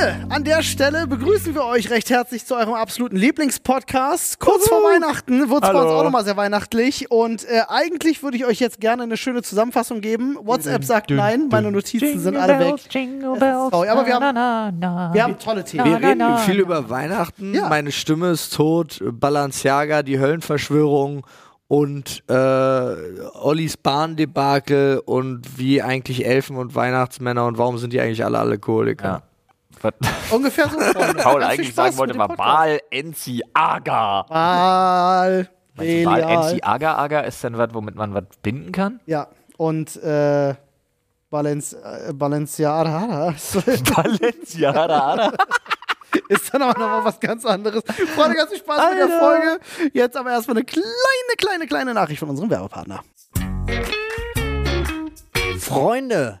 Freunde, an der Stelle begrüßen wir euch recht herzlich zu eurem absoluten Lieblingspodcast. Kurz vor Weihnachten wird es bei uns auch nochmal sehr weihnachtlich. Und äh, eigentlich würde ich euch jetzt gerne eine schöne Zusammenfassung geben. WhatsApp sagt nein, meine Notizen sind alle weg. Jingle bells, Sorry, aber wir haben- na, na, na. Wir haben tolle Themen. Wir reden viel über Weihnachten. Ja. Meine Stimme ist tot. Balenciaga, die Höllenverschwörung und äh, Ollis Bahndebakel und wie eigentlich Elfen und Weihnachtsmänner und warum sind die eigentlich alle Alkoholiker? Ja. Was Ungefähr so. Paul eigentlich sagen wollte, Podcast. Baal Enzi Aga. Baal. Baal. Enzi Aga Aga ist dann was, womit man was binden kann? Ja, und äh, Balenci äh, Balenciaga Balenciaga. ist dann aber nochmal was ganz anderes. Freunde, ganz viel Spaß mit der Folge. Jetzt aber erstmal eine kleine, kleine, kleine Nachricht von unserem Werbepartner. Freunde,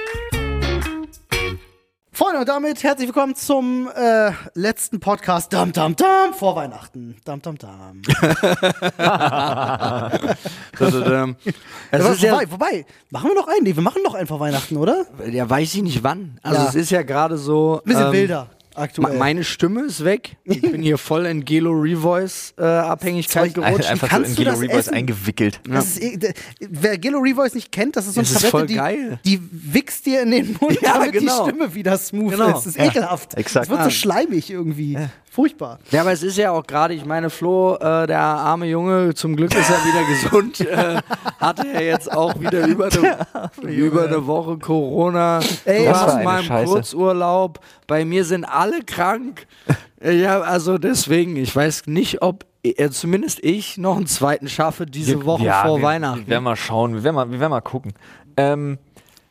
Freunde, und damit herzlich willkommen zum äh, letzten Podcast Dam Dam Dam vor Weihnachten. Dam Dam Dam. Es ist ja, wobei, wobei, machen wir noch einen? Nee, wir machen noch einen vor Weihnachten, oder? ja, weiß ich nicht wann. Also Ja. es ist ja gerade so. Ein bisschen ähm, wilder aktuell. Meine Stimme ist weg. Ich bin hier voll in Gelo Revoice äh, Abhängigkeit gerutscht. Einfach so kannst in du Gelo Revoice essen? eingewickelt. Das ist, eh- wer Gillo Revoice nicht kennt, das ist so eine Das Tablette, voll die, geil. die wichst dir in den Mund, Ja, damit genau. die Stimme wieder smooth Genau. ist. Das ist ekelhaft. exakt. Es wird so Ja. schleimig irgendwie. Furchtbar. Ja, aber es ist ja auch gerade, ich meine, Flo, äh, der arme Junge, zum Glück ist er wieder gesund, äh, hatte ja jetzt auch wieder über eine, über eine Woche Corona. Ey, du was für warst mal im Scheiße. Kurzurlaub. Bei mir sind alle krank. Ja, also deswegen, ich weiß nicht, ob äh, zumindest ich noch einen zweiten schaffe diese Woche Ja, vor wir, Weihnachten. Wir werden mal schauen, wir werden mal, wir werden mal gucken. Ähm,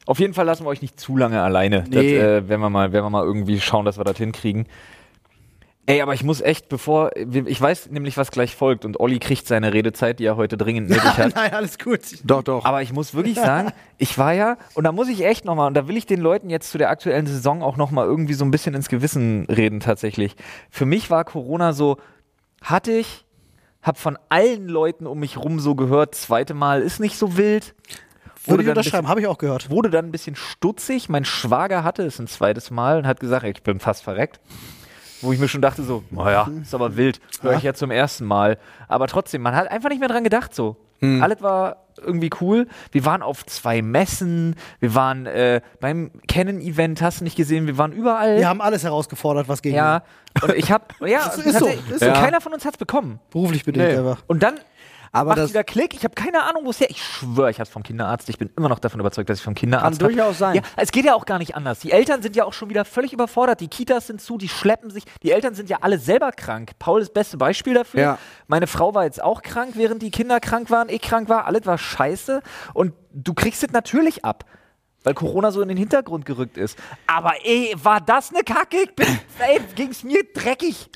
auf jeden Fall lassen wir euch nicht zu lange alleine. Nee. Das, äh, werden, wir mal, werden wir mal irgendwie schauen, dass wir das hinkriegen. Ey, aber ich muss echt, bevor, ich weiß nämlich, was gleich folgt und Olli kriegt seine Redezeit, die er heute dringend nötig hat. Nein, alles gut. doch, doch. Aber ich muss wirklich sagen, ich war ja, und da muss ich echt nochmal, und da will ich den Leuten jetzt zu der aktuellen Saison auch nochmal irgendwie so ein bisschen ins Gewissen reden tatsächlich. Für mich war Corona so, hatte ich, hab von allen Leuten um mich rum so gehört, zweite Mal ist nicht so wild. Würde ich unterschreiben, habe ich auch gehört. wurde dann ein bisschen stutzig. Mein Schwager hatte es ein zweites Mal und hat gesagt, ich bin fast verreckt. Wo ich mir schon dachte, so, naja, ist aber wild, höre ich ja zum ersten Mal. Aber trotzdem, man hat einfach nicht mehr dran gedacht so. Alles war irgendwie cool. Wir waren auf zwei Messen, wir waren äh, beim Canon-Event, hast du nicht gesehen, wir waren überall. Wir haben alles herausgefordert, was gegen ja, und ich hab, ja, Ist so, ist so, ist so. keiner von uns hat's bekommen. beruflich bedingt. Nee. Aber. Und dann Aber macht das wieder Klick. Ich habe keine Ahnung, wo es her. Ich schwöre, ich hatte vom Kinderarzt. Ich bin immer noch davon überzeugt, dass ich vom Kinderarzt Kann hab. durchaus sein. Ja, es geht ja auch gar nicht anders. Die Eltern sind ja auch schon wieder völlig überfordert. Die Kitas sind zu, die schleppen sich. Die Eltern sind ja alle selber krank. Paul ist das beste Beispiel dafür. Ja. Meine Frau war jetzt auch krank, während die Kinder krank waren. Ich krank war. Alles war scheiße. Und du kriegst es natürlich ab. weil Corona so in den Hintergrund gerückt ist. Aber ey, war das eine Kacke? Ich bin, ey, ging's mir dreckig.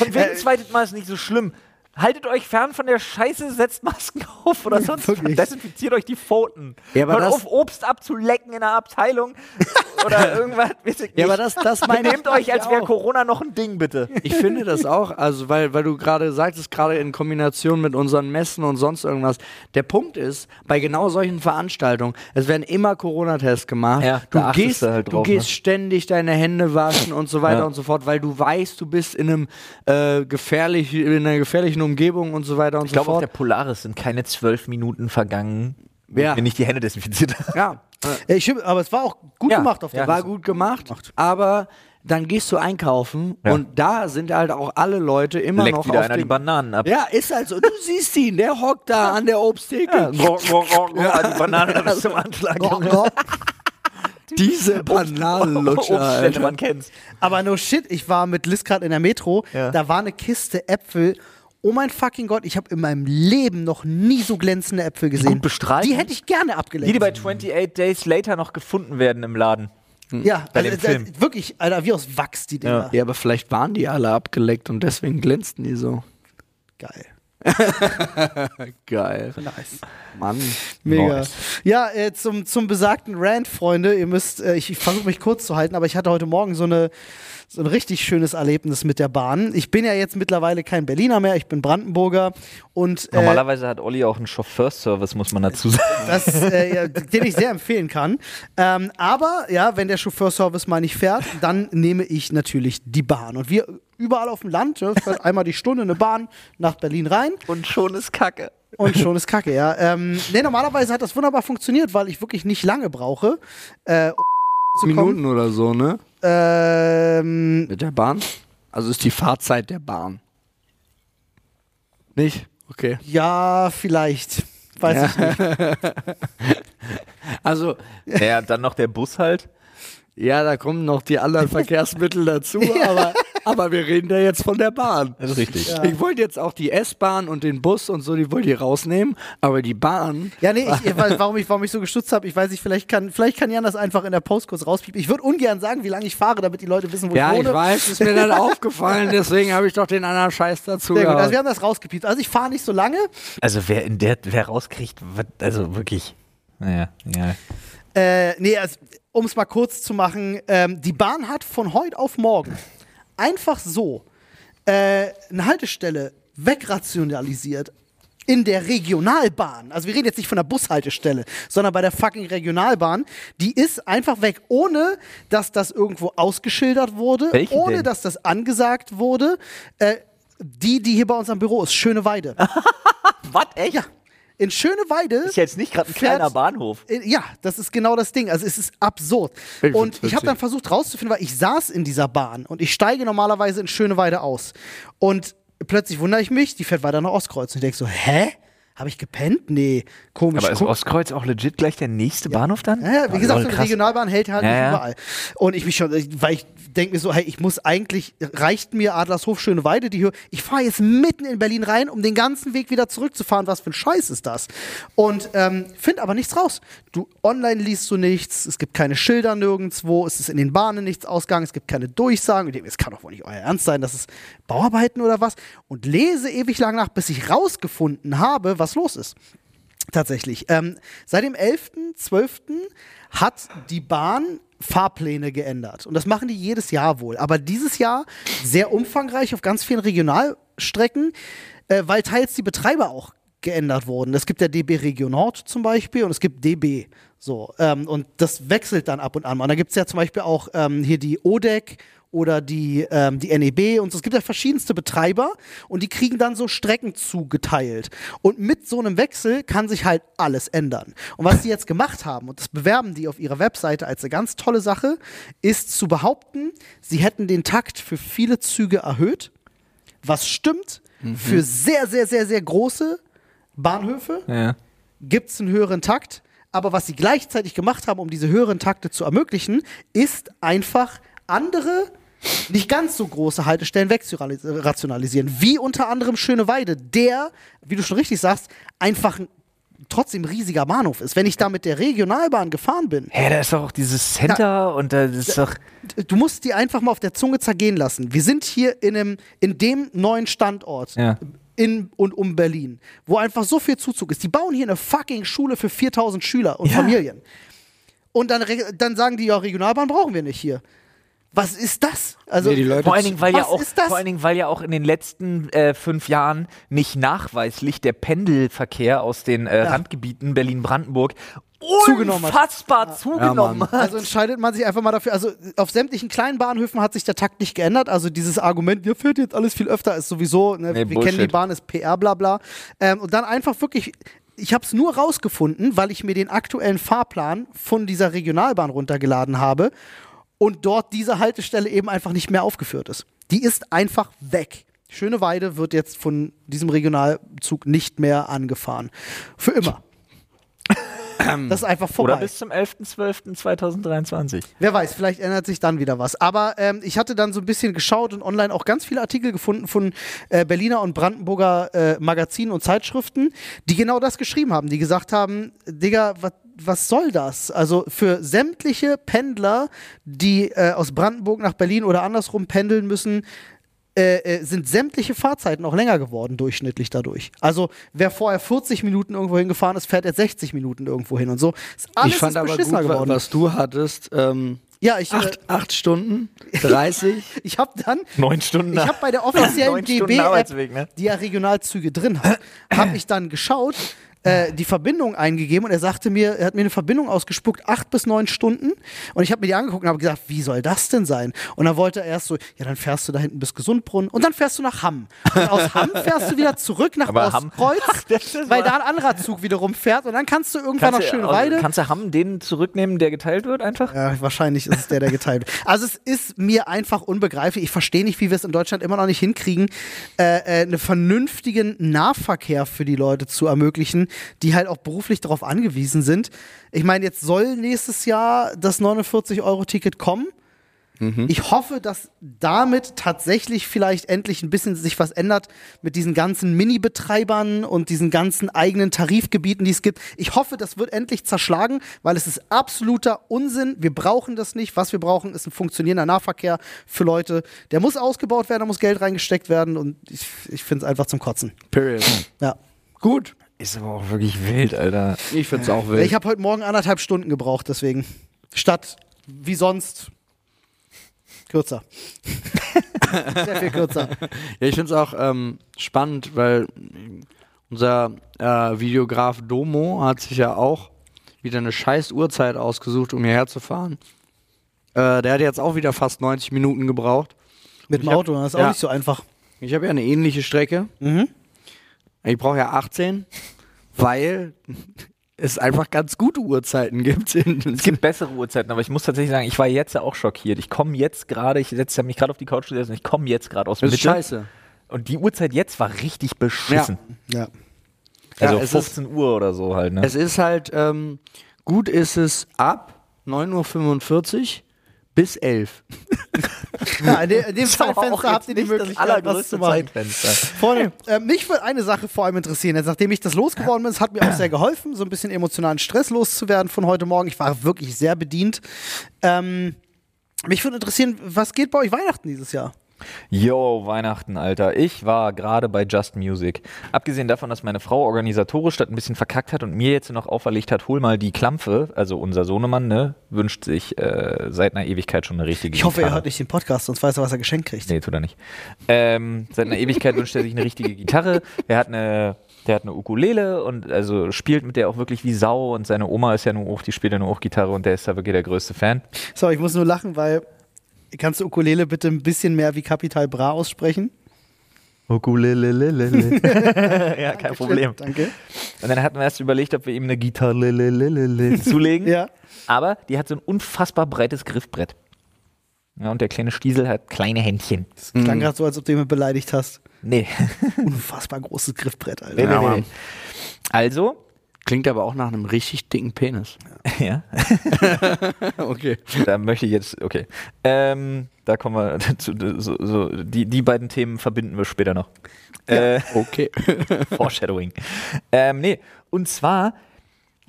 Und wenn ein zweites Mal ist nicht so schlimm. Haltet euch fern von der Scheiße, setzt Masken auf oder sonst was. Desinfiziert euch die Pfoten. Ja, aber Hört auf, Obst abzulecken in der Abteilung oder irgendwas. Ja, aber das, das meine ich Benehmt euch, als wäre. Corona noch ein Ding, bitte. Ich finde das auch, also weil, weil du gerade sagtest, gerade in Kombination mit unseren Messen und sonst irgendwas. Der Punkt ist, bei genau solchen Veranstaltungen, es werden immer Corona-Tests gemacht. Ja, du gehst, du halt drauf, du gehst ne? ständig deine Hände waschen und so weiter Ja. und so fort, weil du weißt, du bist in einem äh, gefährlich, in einer gefährlichen Umgebung und so weiter und Ich so glaube, auf fort. der Polaris sind keine zwölf Minuten vergangen, Ja. ich mir nicht die Hände desinfiziert habe. ja, Ja, ich, aber es war auch gut Ja, gemacht auf der ja. war gut gemacht, aber dann gehst du einkaufen Ja. und da sind halt auch alle Leute immer Leckt noch wieder auf einer die dem Bananen ab. Ja, ist halt so. Du siehst ihn, der hockt da an der Obsttheke. Ja. Die Banane bis zum Anschlag. Diese Bananenlutscher, Obststände, Alter. man kennt's. Aber no shit, ich war mit Liz gerade in der Metro, Ja. da war eine Kiste Äpfel. Oh mein fucking Gott, ich habe in meinem Leben noch nie so glänzende Äpfel gesehen. gut bestrahlt Die hätte ich gerne Die, abgeleckt. die bei 28 Days Later noch gefunden werden im Laden. ja, bei also, dem Film. wirklich, Alter, wie aus Wachs die Dinger. Ja, aber vielleicht waren die alle abgeleckt und deswegen glänzten die so. Geil. Geil. Nice. Mann. Mega. Nice. Ja, äh, zum, zum besagten Rant, Freunde, ihr müsst, äh, ich, ich versuche mich kurz zu halten, aber ich hatte heute Morgen so eine so ein richtig schönes Erlebnis mit der Bahn. Ich bin ja jetzt mittlerweile kein Berliner mehr, ich bin Brandenburger und äh, Normalerweise hat Olli auch einen Chauffeurservice, muss man dazu sagen. das, äh, ja, den ich sehr empfehlen kann. Ähm, aber ja, wenn der Chauffeurservice mal nicht fährt, dann nehme ich natürlich die Bahn. Und wir überall auf dem Land, ja, fährt einmal die Stunde eine Bahn nach Berlin rein Und schon ist Kacke. und schon ist Kacke, ja. Ähm, nee, normalerweise hat das wunderbar funktioniert, weil ich wirklich nicht lange brauche. Äh, um zu Minuten oder so, ne? Ähm, Mit der Bahn? Also ist die Fahrzeit der Bahn. Nicht? Okay. ja, vielleicht. Weiß ich nicht. Also, Ja, dann noch der Bus halt. ja, da kommen noch die anderen Verkehrsmittel dazu, aber, aber wir reden ja jetzt von der Bahn. Das ist richtig. Ich wollte jetzt auch die S-Bahn und den Bus und so, die wollte ich rausnehmen, aber die Bahn. Ja, nee, ich, warum, ich, warum ich so gestutzt habe, ich weiß nicht, vielleicht kann, vielleicht kann Jan das einfach in der Post kurz rauspiepen. Ich würde ungern sagen, wie lange ich fahre, damit die Leute wissen, wo Ja, ich ich wohne. weiß, ist mir dann aufgefallen, deswegen habe ich doch den anderen Scheiß dazu Sehr gut, also wir haben das rausgepiept. Also ich fahre nicht so lange. Also wer in der, wer rauskriegt, also wirklich. Naja, ja. Äh, nee, also, um es mal kurz zu machen, ähm, die Bahn hat von heute auf morgen einfach so äh, eine Haltestelle wegrationalisiert. In der Regionalbahn, also wir reden jetzt nicht von der Bushaltestelle, sondern bei der fucking Regionalbahn, die ist einfach weg, ohne dass das irgendwo ausgeschildert wurde, Welche ohne denn? dass das angesagt wurde. Äh, die, die hier bei uns am Büro ist, Schöneweide. Was, echt? ja, in Schöneweide Ist jetzt nicht gerade ein Fährt- kleiner Bahnhof. äh, Ja, das ist genau das Ding. Also es ist absurd. Und ich habe dann versucht rauszufinden, weil ich saß in dieser Bahn und ich steige normalerweise in Schöneweide aus. Und plötzlich wundere ich mich, die fährt weiter nach Ostkreuz. Und ich denke so, hä? Habe ich gepennt? Nee, komisch. Aber ist Guck- Ostkreuz auch legit gleich der nächste Bahnhof dann? ja, ja, wie Oh, gesagt, lol, so eine krass. Regionalbahn hält halt Ja, nicht ja. überall. Und ich mich schon, weil ich denke mir so, hey, ich muss eigentlich, reicht mir Adlershof Schöneweide, die Höhe. Ich fahre jetzt mitten in Berlin rein, um den ganzen Weg wieder zurückzufahren. Was für ein Scheiß ist das? Und ähm, finde aber nichts raus. Du online liest du nichts, es gibt keine Schilder nirgendwo, es ist in den Bahnen nichts ausgegangen, es gibt keine Durchsagen. Ich denke, Es kann doch wohl nicht euer Ernst sein, das ist Bauarbeiten oder was. Und lese ewig lang nach, bis ich rausgefunden habe, was los ist. Tatsächlich. Ähm, seit dem 11.12. hat die Bahn Fahrpläne geändert. Und das machen die jedes Jahr wohl. Aber dieses Jahr sehr umfangreich auf ganz vielen Regionalstrecken, äh, weil teils die Betreiber auch geändert wurden. Es gibt ja DB Region Nord zum Beispiel und es gibt DB. So, ähm, und das wechselt dann ab und an. Und da gibt es ja zum Beispiel auch ähm, hier die ODEC oder die, ähm, die NEB und so. Es gibt ja verschiedenste Betreiber und die kriegen dann so Strecken zugeteilt. Und mit so einem Wechsel kann sich halt alles ändern. Und was die jetzt gemacht haben, und das bewerben die auf ihrer Webseite als eine ganz tolle Sache, ist zu behaupten, sie hätten den Takt für viele Züge erhöht, was stimmt. Für sehr, sehr, sehr, sehr große Bahnhöfe Ja. gibt es einen höheren Takt. Aber was sie gleichzeitig gemacht haben, um diese höheren Takte zu ermöglichen, ist einfach andere, nicht ganz so große Haltestellen wegzurationalisieren. Wie unter anderem Schöneweide, der, wie du schon richtig sagst, einfach ein trotzdem riesiger Bahnhof ist. Wenn ich da mit der Regionalbahn gefahren bin, Hä, da ist doch auch dieses Center und da ist doch. du musst die einfach mal auf der Zunge zergehen lassen. Wir sind hier in, einem, in dem neuen Standort Ja. In und um Berlin, wo einfach so viel Zuzug ist. Die bauen hier eine fucking Schule für 4000 Schüler und Ja. Familien. Und dann, dann sagen die, ja, Regionalbahn brauchen wir nicht hier. Was ist das? Also, Nee, die Leute- Vor allen Dingen, weil ja auch, vor allen Dingen, weil ja auch in den letzten äh, fünf Jahren nicht nachweislich der Pendelverkehr aus den äh, Randgebieten Berlin-Brandenburg Zugenommen hat. unfassbar zugenommen hat. Also entscheidet man sich einfach mal dafür. Also auf sämtlichen kleinen Bahnhöfen hat sich der Takt nicht geändert. Also dieses Argument, ihr fährt jetzt alles viel öfter, ist sowieso, ne, Nee, wir Bullshit. kennen die Bahn, ist PR, bla bla. Ähm, und dann einfach wirklich, ich habe es nur rausgefunden, weil ich mir den aktuellen Fahrplan von dieser Regionalbahn runtergeladen habe und dort diese Haltestelle eben einfach nicht mehr aufgeführt ist. Die ist einfach weg. Schöneweide wird jetzt von diesem Regionalzug nicht mehr angefahren. Für immer. Das ist einfach vorbei. Oder bis zum 11.12.2023. Wer weiß, vielleicht ändert sich dann wieder was. Aber ähm, ich hatte dann so ein bisschen geschaut und online auch ganz viele Artikel gefunden von äh, Berliner und Brandenburger äh, Magazinen und Zeitschriften, die genau das geschrieben haben, die gesagt haben, Digga, was was soll das? Also für sämtliche Pendler, die äh, aus Brandenburg nach Berlin oder andersrum pendeln müssen, äh, äh, sind sämtliche Fahrzeiten auch länger geworden, durchschnittlich dadurch. Also wer vorher 40 Minuten irgendwo hingefahren ist, fährt jetzt 60 Minuten irgendwo hin und so. Ist alles ich fand ist aber gut, geworden. was du hattest. Ähm, ja, ich, äh, acht, acht Stunden, 30. ich habe dann Neun Stunden. Ich habe bei der offiziellen Arbeitsweg, ne? die ja Regionalzüge drin hat, habe ich dann geschaut, äh, die Verbindung eingegeben und er sagte mir, er hat mir eine Verbindung ausgespuckt, acht bis neun Stunden. Und ich habe mir die angeguckt und habe gesagt, wie soll das denn sein? Und dann wollte er erst so, ja, dann fährst du da hinten bis Gesundbrunnen und dann fährst du nach Hamm. Und aus Hamm fährst du wieder zurück nach Aber Ostkreuz, Ach, weil da ein anderer Zug wiederum fährt und dann kannst du irgendwann Kannst du, Schöneweide. also, kannst du Hamm den zurücknehmen, der geteilt wird einfach? Ja, wahrscheinlich ist es der, der geteilt wird. Also es ist mir einfach unbegreiflich. Ich verstehe nicht, wie wir es in Deutschland immer noch nicht hinkriegen, äh, äh, einen vernünftigen Nahverkehr für die Leute zu ermöglichen, die halt auch beruflich darauf angewiesen sind. Ich meine, jetzt soll nächstes Jahr das 49-Euro-Ticket kommen. Ich hoffe, dass damit tatsächlich vielleicht endlich ein bisschen sich was ändert mit diesen ganzen Mini-Betreibern und diesen ganzen eigenen Tarifgebieten, die es gibt. Ich hoffe, das wird endlich zerschlagen, weil es ist absoluter Unsinn. Wir brauchen das nicht. Was wir brauchen, ist ein funktionierender Nahverkehr für Leute. Der muss ausgebaut werden, da muss Geld reingesteckt werden und ich, ich finde es einfach zum Kotzen. Period. Ja. Gut. Ist aber auch wirklich wild, Alter. Ich find's auch wild. Ich habe heute Morgen anderthalb Stunden gebraucht, deswegen. Statt wie sonst kürzer. Sehr viel kürzer. Ja, ich finde es auch ähm, spannend, weil unser äh, Videograf Domo hat sich ja auch wieder eine scheiß Uhrzeit ausgesucht, um hierher zu fahren. Äh, der hat jetzt auch wieder fast 90 Minuten gebraucht. Mit dem Ich hab- Auto, das ist auch ja. nicht so einfach. Ich habe ja eine ähnliche Strecke. Mhm. Ich brauche ja 18, weil es einfach ganz gute Uhrzeiten gibt. Es gibt bessere Uhrzeiten, aber ich muss tatsächlich sagen, ich war jetzt auch schockiert. Ich komme jetzt gerade, ich setze mich gerade auf die Couch und ich komme jetzt gerade aus das ist Mitte. scheiße. Und die Uhrzeit jetzt war richtig beschissen. Ja. Also Ja, es 15 Uhr oder so halt, ne? Es ist halt, ähm, gut ist es ab 9.45 Uhr bis 11 ja in, in dem Zeitfenster habt ihr die Möglichkeit, das was zu allergrößte machen. Zeitfenster. Freunde, äh, mich würde eine Sache vor allem interessieren. Jetzt, nachdem ich das losgeworden bin, es hat mir auch sehr geholfen, so ein bisschen emotionalen Stress loszuwerden von heute Morgen. Ich war wirklich sehr bedient. Ähm, mich würde interessieren, was geht bei euch Weihnachten dieses Jahr? Yo, Weihnachten, Alter. Ich war gerade bei Just Music. Abgesehen davon, dass meine Frau organisatorisch das ein bisschen verkackt hat und mir jetzt noch auferlegt hat, hol mal die Klampfe, also unser Sohnemann, ne, wünscht sich äh, seit einer Ewigkeit schon eine richtige Ich hoffe, er Gitarre. hört nicht den Podcast, sonst weiß er, was er geschenkt kriegt. Nee, tut er nicht. Ähm, seit einer Ewigkeit wünscht er sich eine richtige Gitarre. Er hat eine, der hat eine Ukulele und also spielt mit der auch wirklich wie Sau und seine Oma ist ja nur auch, die spielt ja nur auch Gitarre und der ist da wirklich der größte Fan. So, ich muss nur lachen, weil kannst du Ukulele bitte ein bisschen mehr wie Kapital Bra aussprechen? Ukulele. ja, kein Problem. Danke. Und dann hatten wir erst überlegt, ob wir ihm eine Gitarre zulegen. Ja. Aber die hat so ein unfassbar breites Griffbrett. Ja, und der kleine Stiesel hat kleine Händchen. Das klang gerade so, als ob du ihn beleidigt hast. Nee. Unfassbar großes Griffbrett, Alter. nee, nee, nee. Also, Klingt aber auch nach einem richtig dicken Penis. ja. Okay. Da möchte ich jetzt, okay. Ähm, da kommen wir zu, so, so, die, die beiden Themen verbinden wir später noch. Äh, Okay. Foreshadowing. Ähm, nee, und zwar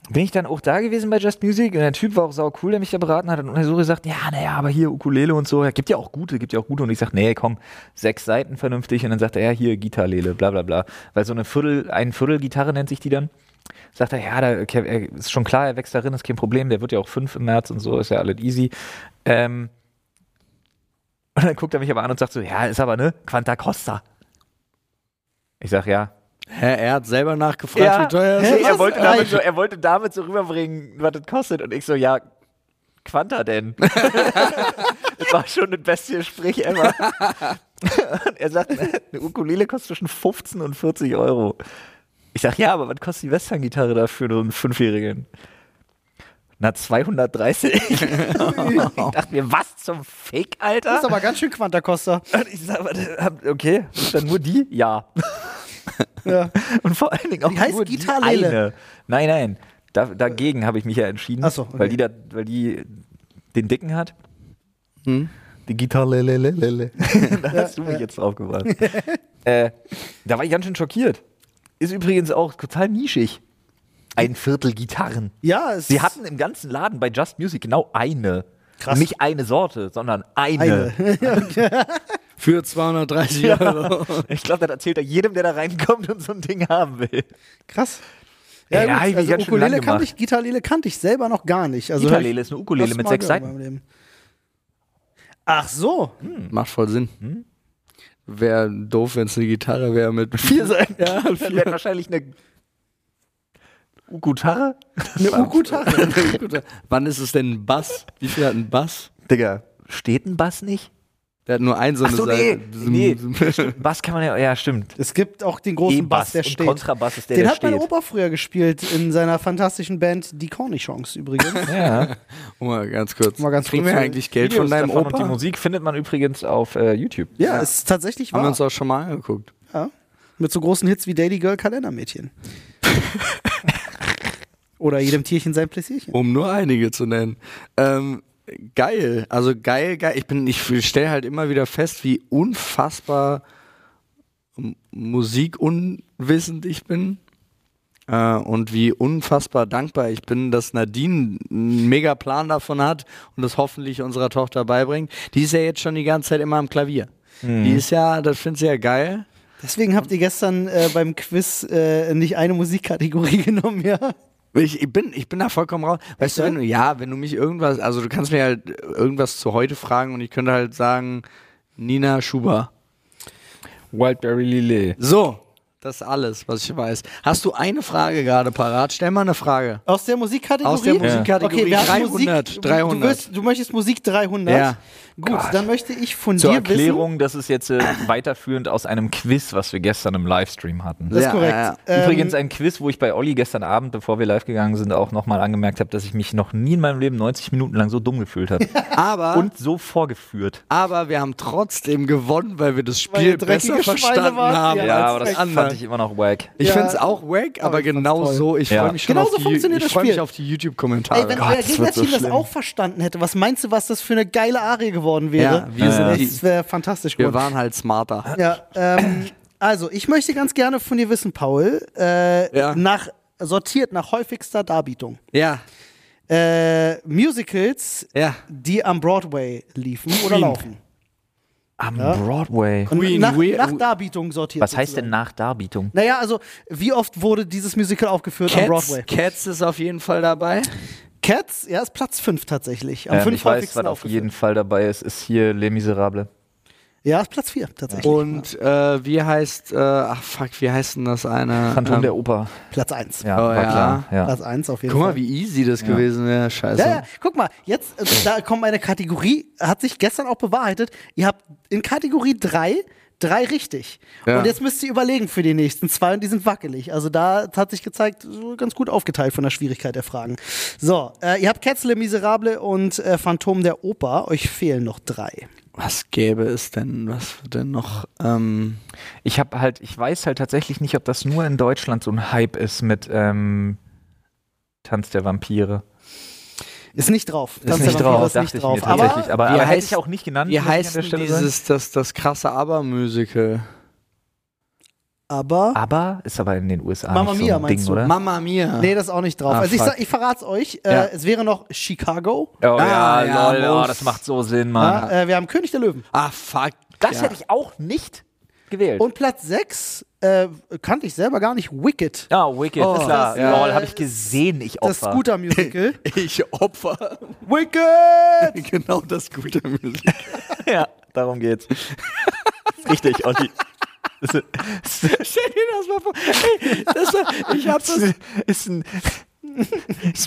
bin ich dann auch da gewesen bei Just Music und der Typ war auch sau cool, der mich da beraten hat und er so gesagt, ja, naja, aber hier Ukulele und so, ja, gibt ja auch gute, gibt ja auch gute und ich sag, nee, komm, sechs Seiten vernünftig und dann sagt er, ja, hier Gitarrele, bla bla bla, weil so eine Viertel, ein Viertel Gitarre nennt sich die dann. Sagt er, ja, da ist schon klar, er wächst darin, ist kein Problem, der wird ja auch fünf im März und so, ist ja alles easy. Ähm, und dann guckt er mich aber an und sagt so, ja, ist aber ne, Quanta Costa. Ich sag, ja, Hä, er hat selber nachgefragt, wie teuer ist. er, wollte damit so, er wollte damit so rüberbringen, was das kostet. Und ich so, ja, Quanta denn? das war schon das beste Gespräch ever. und er sagt, eine Ukulele kostet zwischen 15 und 40 Euro. Ich sag, ja, aber was kostet die Western-Gitarre dafür, so einen Fünfjährigen? Na, 230. ich dachte mir, was zum Fake, Alter? Das ist aber ganz schön Quantacosta. Und ich sag, okay, ist dann nur die? Ja. Ja. Und vor allen Dingen auch Die heißt nur Gitarrele. die eine. Nein, nein. Da, dagegen habe ich mich ja entschieden, Ach so, okay. weil die da, weil die den dicken hat. Hm? Die Gitarrele. da hast du mich jetzt drauf gebracht. äh, da war ich ganz schön schockiert. Ist übrigens auch total nischig. Ein Viertel Gitarren. Ja, es Sie hatten im ganzen Laden bei Just Music genau eine. Krass. Nicht eine Sorte, sondern eine. eine. Für 230 Euro. Ich glaube, das erzählt er jedem, der da reinkommt und so ein Ding haben will. Krass. Ja, gut, ich mich also Ukulele kannte ich, Gitarrele kannte ich selber noch gar nicht. Also Gitarrele ist eine Ukulele mit sechs Seiten. Leben. Ach so. Macht voll Sinn. Wäre doof, wenn es eine Gitarre wäre mit Vier Seiten. Ja, Dann wäre wahrscheinlich eine Ukutarre. Eine Ukutarre. Wann ist es denn ein Bass? Wie viel hat ein Bass? Digga, steht ein Bass nicht? Der hat nur ein so eine so, Seite. nee, nee. Stimmt, Bass kann man ja, ja, stimmt. Es gibt auch den großen Bass, der und steht. Kontrabass ist der, Den der hat mein. Opa früher gespielt in seiner fantastischen Band Die Cornichons übrigens. Ja. Oh, mal ganz kurz. Mal ganz Kriegen kurz wir so eigentlich Geld Videos von deinem Opa? Und die Musik findet man übrigens auf äh, YouTube. Ja, es ist tatsächlich Haben wir wahr. uns auch schon mal angeguckt. Ja. Mit so großen Hits wie Daily Girl Kalendermädchen. Oder jedem Tierchen sein Pläsierchen. Um nur einige zu nennen. Ähm, geil. Also geil, geil. Ich bin, ich stelle halt immer wieder fest, wie unfassbar musikunwissend ich bin. Äh, und wie unfassbar dankbar ich bin, dass Nadine einen mega Plan davon hat und das hoffentlich unserer Tochter beibringt. Die ist ja jetzt schon die ganze Zeit immer am Klavier. Die ist ja, das findet sie ja geil. Deswegen habt ihr gestern äh, beim Quiz äh, nicht eine Musikkategorie genommen, ja? Ich, ich, bin, ich bin da vollkommen raus. Weißt du, ja? wenn du, ja, wenn du mich irgendwas, also du kannst mir halt irgendwas zu heute fragen und ich könnte halt sagen, Nina Schuber. Wildberry Lillet. So, das ist alles, was ich weiß. Hast du eine Frage gerade parat? Stell mal eine Frage. Aus der Musikkategorie? Aus der Musikkategorie Okay, wir haben 300, Musik, 300. Du, wirst, du möchtest Musik 300? Ja. Gut, dann möchte ich von Zur dir Erklärung, das ist jetzt äh, weiterführend aus einem Quiz, was wir gestern im Livestream hatten. wissen. Das ist Ja, korrekt. ja, Ähm, Übrigens ein Quiz, wo ich bei Olli gestern Abend, bevor wir live gegangen sind, auch nochmal angemerkt habe, dass ich mich noch nie in meinem Leben 90 Minuten lang so dumm gefühlt habe. Aber, Und so vorgeführt. aber wir haben trotzdem gewonnen, weil wir das Spiel besser verstanden haben. Ja, aber das die anderen. fand ich immer noch wack. Ich Ja. finde es auch wack, aber fand's genau so. Ich Ja. freue mich schon Genauso auf die, funktioniert ich das freu mich Spiel. auf die YouTube-Kommentare. Ey, wenn Gott, euer das Gegnerteam so das auch verstanden hätte, was meinst du, was das für eine geile Arie geworden wäre? Ja, wir sind die- Das wäre fantastisch wir geworden. waren halt smarter. Ja, ähm, also ich möchte ganz gerne von dir wissen, Paul, äh, Ja. nach, sortiert nach häufigster Darbietung. Ja, Äh, Musicals, ja. die am Broadway liefen oder Queen. laufen. Am Broadway. Und Queen, nach, we- nach Darbietung sortiert. Was heißt sozusagen. denn nach Darbietung? Naja, also wie oft wurde dieses Musical aufgeführt am Cats, Broadway? Cats ist auf jeden Fall dabei. Cats, ja, ist Platz 5 tatsächlich. Am Ähm, fünf ich weiß, was auf jeden Fall dabei ist, ist hier Les Miserables. Ja, ist Platz 4 tatsächlich. Und äh, wie heißt, äh, ach fuck, wie heißt denn das eine? Phantom ähm, der Oper. Platz 1. Ja, Oh, war ja. klar. Ja. Platz 1 auf jeden Guck Fall. mal, wie easy das gewesen wäre. Scheiße. Ja, ja, guck mal, jetzt, äh, da kommt eine Kategorie, hat sich gestern auch bewahrheitet. Ihr habt in Kategorie 3 drei richtig. Ja. Und jetzt müsst ihr überlegen für die nächsten zwei und die sind wackelig. Also da hat sich gezeigt, so ganz gut aufgeteilt von der Schwierigkeit der Fragen. So, äh, ihr habt Kätzle, Miserable und äh, Phantom der Oper. Euch fehlen noch drei. Was gäbe es denn, was denn noch? Ähm, Ich habe halt, ich weiß halt tatsächlich nicht, ob das nur in Deutschland so ein Hype ist mit ähm, Tanz der Vampire. Ist nicht drauf. Ist nicht drauf, ist dachte nicht ich drauf. mir tatsächlich. Aber Aber, aber hätte heißt- ich auch nicht genannt. Wie heißt dieses, das, das krasse Aber-Musical? aber Aber ist aber in den USA Mamma nicht so Mia, Ding, du? oder? Mama Mia. nee, das ist auch nicht drauf. Ah, also ich, ich verrat's euch. Äh, Ja. Es wäre noch Chicago. Oh Ah, ja, ja, lol, oh, das macht so Sinn, Mann. Ja, äh, wir haben König der Löwen. Ah, fuck. Das ja. hätte ich auch nicht gewählt. Und Platz 6 äh, kannte ich selber gar nicht. Wicked. ja, Wicked, Oh, klar. das, lol, äh, habe ich gesehen, ich Das Opfer. Scooter-Musical. Ich Opfer. Wicked! genau das Musik. ja, darum geht's. Richtig, Olli. Das Stell dir das mal vor. Ey, das war, ich hab das, ist ein, ein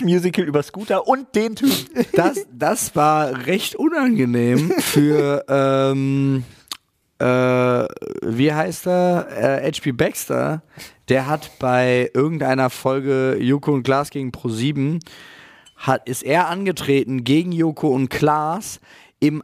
Musical über Scooter und den Typ. das, das war recht unangenehm für, ähm, äh, wie heißt er? Äh, H.P. Baxter. Der hat bei irgendeiner Folge Joko und Klaas gegen Pro7 hat, ist er angetreten gegen Joko und Klaas im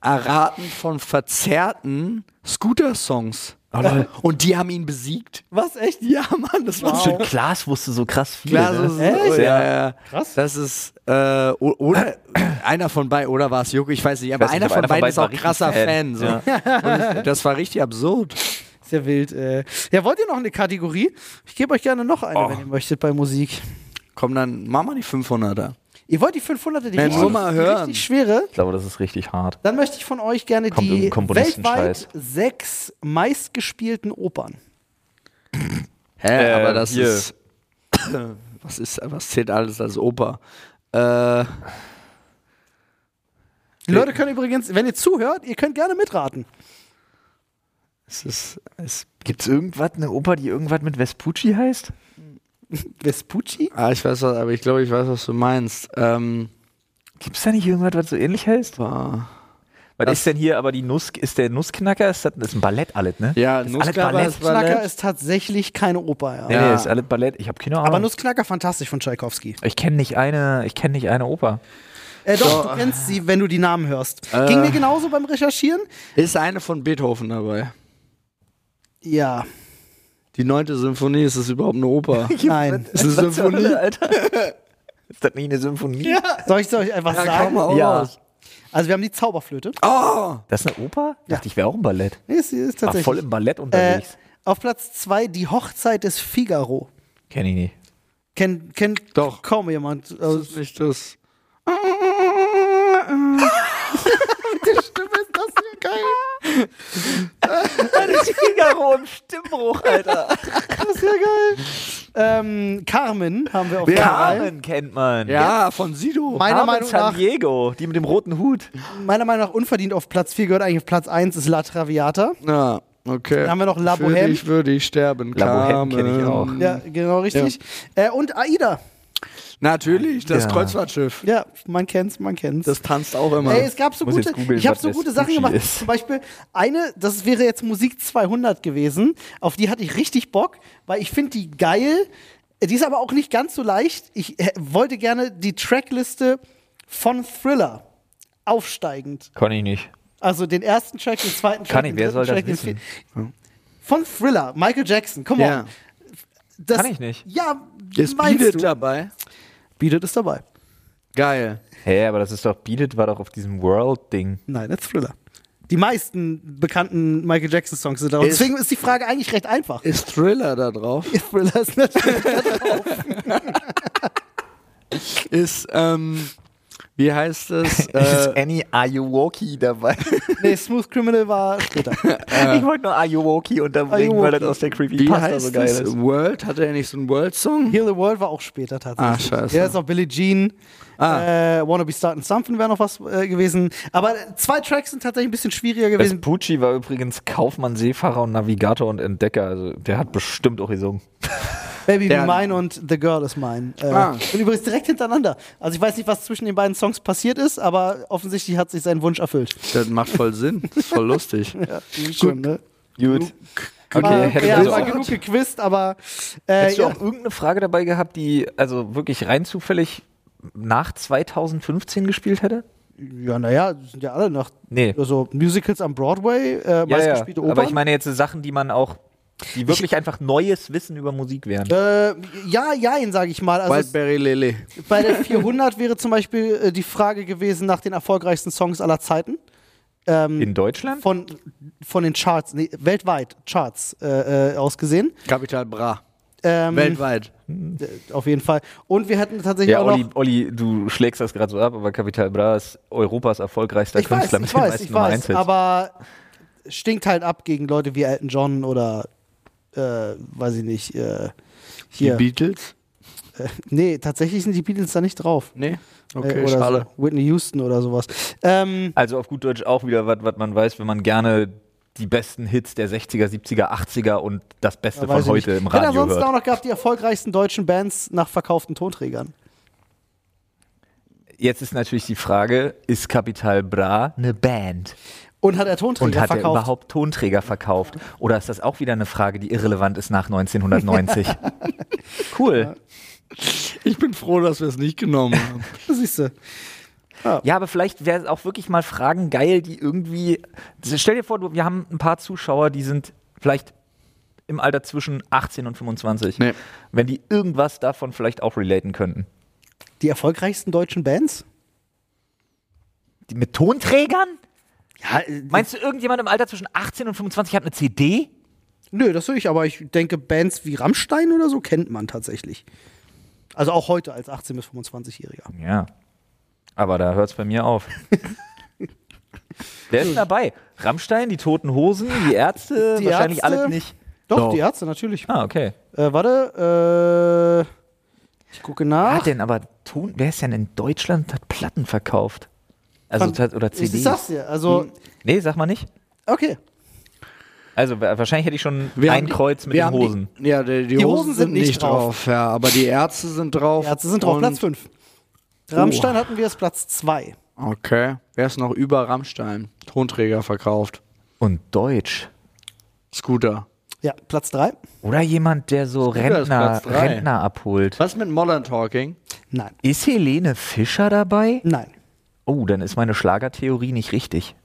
Erraten von verzerrten Scooter-Songs. Und die haben ihn besiegt. Was, echt? Ja, Mann, das war Wow. Klaas wusste so krass viel. Klar, ne? Echt? ja, ja. Krass. Das ist, äh, oder einer von beiden, oder war es Joko, ich weiß nicht, aber weiß nicht, einer aber von einer von beiden ist auch krasser Fan. Fan. so. Und das war richtig absurd. Sehr wild. Äh. Ja, wollt ihr noch eine Kategorie? Ich gebe euch gerne noch eine, Oh. wenn ihr möchtet, bei Musik. Komm, dann mach mal die 500er. Ihr wollt die 500er, die, richtig, nur mal hören. richtig schwere? Ich glaube, das ist richtig hart. Dann möchte ich von euch gerne Kommt die weltweit sechs meistgespielten Opern. Hä, Äh, aber das hier. ist, was ist, was zählt alles als Oper? Äh, Die Leute können übrigens, wenn ihr zuhört, ihr könnt gerne mitraten. es ist, es, Gibt es irgendwas, eine Oper, die irgendwas mit Vespucci heißt? Vespucci? ah, ich weiß was, aber ich glaube, ich weiß, was du meinst. Ähm, Gibt es da nicht irgendwas, was so ähnlich heißt? war, Was Das- ist denn hier aber die Nuss, ist der Nussknacker? Ist das, das ist ein Ballett alles, ne? ja, alles Nussknacker Ballett. ist Ballett. ist tatsächlich keine Oper, ja. Nee, Ja. nee, ist alles Ballett. Ich habe keine Ahnung. Aber Nussknacker fantastisch von Tschaikowski. ich kenne nicht eine, ich kenne nicht eine Oper. Äh, doch, So. du kennst sie, wenn du die Namen hörst. Äh. Ging mir genauso beim Recherchieren? Ist eine von Beethoven dabei. Ja. Die neunte Symphonie, ist das überhaupt eine Oper? Nein. ist eine Symphonie. Alter? ist das nicht eine Symphonie? Soll ich es euch einfach Ja, sagen? komm mal Ja. raus. Also wir haben die Zauberflöte. Oh! Das ist eine Oper? Dachte ich, wäre auch ein Ballett. Nee, ist, ist War tatsächlich. voll im Ballett äh, unterwegs. auf Platz zwei die Hochzeit des Figaro. Kenn ich nicht. Kennt kennt Doch. kaum jemand. Also, Das ist nicht das. die Stimme ist das hier geil. Das Figaro im Stimmbruch, Alter. Das ist ja geil. Ähm, Carmen haben wir auf Platz drei. Carmen kennt man. Ja, von Sido. Meiner Carmen Meinung nach, Diego, die mit dem roten Hut. meiner Meinung nach unverdient auf Platz 4 gehört eigentlich auf Platz 1 ist La Traviata. Ja, okay. Dann haben wir noch La Für Bohème. dich würde ich sterben. La Bohème kenn ich auch. Ja, genau richtig. Äh, und Aida. Natürlich, das Ja. Kreuzfahrtschiff. Ja, man kennt's, man kennt's. Das tanzt auch immer. Ey, es gab so Muss gute, googeln, ich habe so gute Sachen gemacht. ist. Zum Beispiel eine, das wäre jetzt Musik 200 gewesen. Auf die hatte ich richtig Bock, weil ich finde die geil. Die ist aber auch nicht ganz so leicht. Ich äh, wollte gerne die Trackliste von Thriller aufsteigend. Kann ich nicht. Also den ersten Track, den zweiten Track, Kann ich, den wer soll das Track, den wissen? Von Thriller, Michael Jackson. Come Ja. on. Das, Kann ich nicht. Ja, Ist Beat dabei? Beat It ist dabei. Geil. Hä, aber das ist doch, Beat It war doch auf diesem World-Ding. Nein, das ist Thriller. Die meisten bekannten Michael Jackson-Songs sind da. Und Ist- deswegen ist die Frage eigentlich recht einfach. Ist Thriller da drauf? Thriller ist natürlich. Ist, ähm, wie heißt es? ist Äh, Annie Ayuwoki dabei? nee, Smooth Criminal war später. ich wollte nur Ayuwoki unterbringen, weil das aus der wie Creepypasta heißt so geil es? ist. World? Hatte er nicht so einen World-Song? Heal the World war auch später tatsächlich. Ah, scheiße. Ja, ist auch Billie Jean. Ah. Äh, Wanna Be Starting Something wäre noch was äh, gewesen. Aber zwei Tracks sind tatsächlich ein bisschen schwieriger gewesen. Vespucci war übrigens Kaufmann, Seefahrer und Navigator und Entdecker. Also der hat bestimmt auch gesungen. Baby Be Mine und The Girl is Mine. Äh, Ah. Und übrigens direkt hintereinander. Also ich weiß nicht, was zwischen den beiden Songs passiert ist, aber offensichtlich hat sich sein Wunsch erfüllt. Das macht voll Sinn. Ist voll lustig. Ja, schon, ne? Gut. Okay, Okay, hätte ja, war auch. genug gequizt, aber äh, Hättest du ja. auch irgendeine Frage dabei gehabt, die also wirklich rein zufällig nach 2015 gespielt hätte? ja, naja, sind ja alle noch Nee. also Musicals am Broadway, äh, Ja, ja. meistgespielte Opern. Aber ich meine jetzt Sachen, die man auch Die wirklich einfach neues Wissen über Musik wären. Äh, ja, jein, sage ich mal. Also es, Wildberry Lily. bei der 400 wäre zum Beispiel äh, die Frage gewesen nach den erfolgreichsten Songs aller Zeiten. Ähm, In Deutschland? von, von den Charts, nee, weltweit Charts äh, äh, ausgesehen. Capital Bra. Ähm, Weltweit. äh, Auf jeden Fall. Und wir hätten tatsächlich Ja, auch Olli, noch. Olli, du schlägst das gerade so ab, aber Capital Bra ist Europas erfolgreichster Ich weiß, Künstler mit ich den weiß, meisten ich weiß, 1 Hits. aber stinkt halt ab gegen Leute wie Elton John oder äh, weiß ich nicht, äh, Die hier. Beatles? nee, tatsächlich sind die Beatles da nicht drauf. Nee. äh, Okay, oder schade. So. Whitney Houston oder sowas. Ähm, Also auf gut Deutsch auch wieder was, was man weiß, wenn man gerne die besten Hits der 60er, 70er, 80er und das Beste weiß von heute nicht. im Ich hätte Radio ansonsten auch noch gehabt die erfolgreichsten deutschen Bands nach verkauften Tonträgern. Jetzt ist natürlich die Frage, ist Capital Bra eine Band? Und hat er Tonträger Und hat er verkauft? überhaupt Tonträger verkauft? Oder ist das auch wieder eine Frage, die irrelevant ist nach 1990? cool. Ich bin froh, dass wir es nicht genommen haben. Siehst du. Ja, aber vielleicht wäre es auch wirklich mal Fragen geil, die irgendwie. Stell dir vor, du, wir haben ein paar Zuschauer, die sind vielleicht im Alter zwischen 18 und 25. Nee. Wenn die irgendwas davon vielleicht auch relaten könnten. Die erfolgreichsten deutschen Bands? Die mit Tonträgern? Ja, äh, Meinst du, irgendjemand im Alter zwischen 18 und 25 hat eine CD? nö, das will ich, aber ich denke, Bands wie Rammstein oder so kennt man tatsächlich. Also auch heute als 18- bis 25-Jähriger. Ja. Aber da hört es bei mir auf. Wer ist denn dabei? Rammstein, die Toten Hosen, die Ärzte, Die wahrscheinlich Ärzte. alle nicht. Doch, Doch. die Ärzte natürlich. Ah, okay. Äh, warte, äh, ich gucke Wer nach. hat denn aber Ton, wer ist denn in Deutschland, hat Platten verkauft? Also, Von- oder ich CDs? sag's dir, also, Nee, sag mal nicht. okay. Also wa- wahrscheinlich hätte ich schon Wir ein haben die- Kreuz mit den Hosen. Die, ja, die, die, Die Hosen, Hosen sind sind nicht nicht drauf. Ja, aber die Ärzte sind drauf. Die Ärzte sind drauf, Platz 5. Rammstein hatten wir als Platz 2. Okay. Wer ist noch über Rammstein? Tonträger verkauft. Und Deutsch. Scooter. Ja, Platz 3? Oder jemand, der so Scooter Rentner. Rentner abholt. Was mit Modern Talking? Nein. Ist Helene Fischer dabei? Nein. Oh, dann ist meine Schlagertheorie nicht richtig.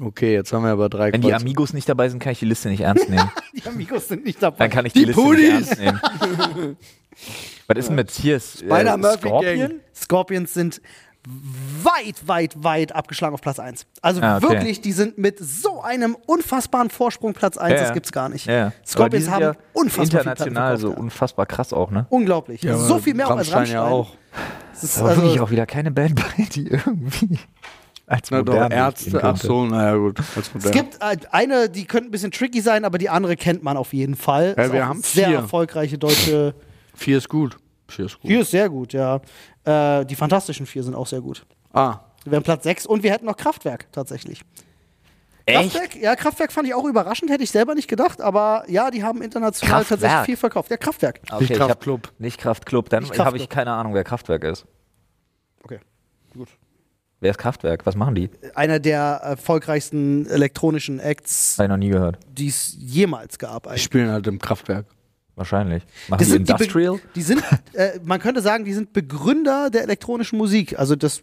Okay, jetzt haben wir aber drei Wenn die Kreuze. Amigos nicht dabei sind, kann ich die Liste nicht ernst nehmen. Die Amigos sind nicht dabei. Dann kann ich die, Die Liste Pudis. nicht ernst nehmen. Was ist denn mit hier? Äh, Spider-Murphy Scorpion? Gang. Scorpions sind weit, weit, weit abgeschlagen auf Platz 1. Also Ah, okay. wirklich, die sind mit so einem unfassbaren Vorsprung Platz 1, Ja, das gibt's gar nicht. Ja, Scorpions haben ja unfassbar international so unfassbar krass auch, ne? Unglaublich. Ja, so viel mehr auch als Rammstein. ja auch. Das ist Aber also, wirklich auch wieder keine Band bei, die irgendwie als Na doch, modern Ärzte. Ach so, naja gut. Als es modern. gibt äh, eine, die könnte ein bisschen tricky sein, aber die andere kennt man auf jeden Fall. Ja, wir haben sehr vier. erfolgreiche deutsche. Vier ist gut. Vier ist gut. Vier ist sehr gut, ja. Äh, die Fantastischen Vier sind auch sehr gut. Ah, Wir haben Platz 6 und wir hätten noch Kraftwerk tatsächlich. Echt? Kraftwerk, ja, Kraftwerk fand ich auch überraschend, hätte ich selber nicht gedacht, aber ja, die haben international Kraftwerk? tatsächlich viel verkauft. Ja, Kraftwerk. Okay, Nicht hab- Kraftklub. Nicht Kraftklub. Dann habe ich keine Ahnung, wer Kraftwerk ist. Okay, gut. Wer ist Kraftwerk? Was machen die? Einer der erfolgreichsten elektronischen Acts, Habe ich noch nie gehört. die es jemals gab. die Eigentlich. spielen halt im Kraftwerk. Wahrscheinlich. Machen Das die sind die, Industrial? die sind, äh, man könnte sagen, die sind Begründer der elektronischen Musik. Also das,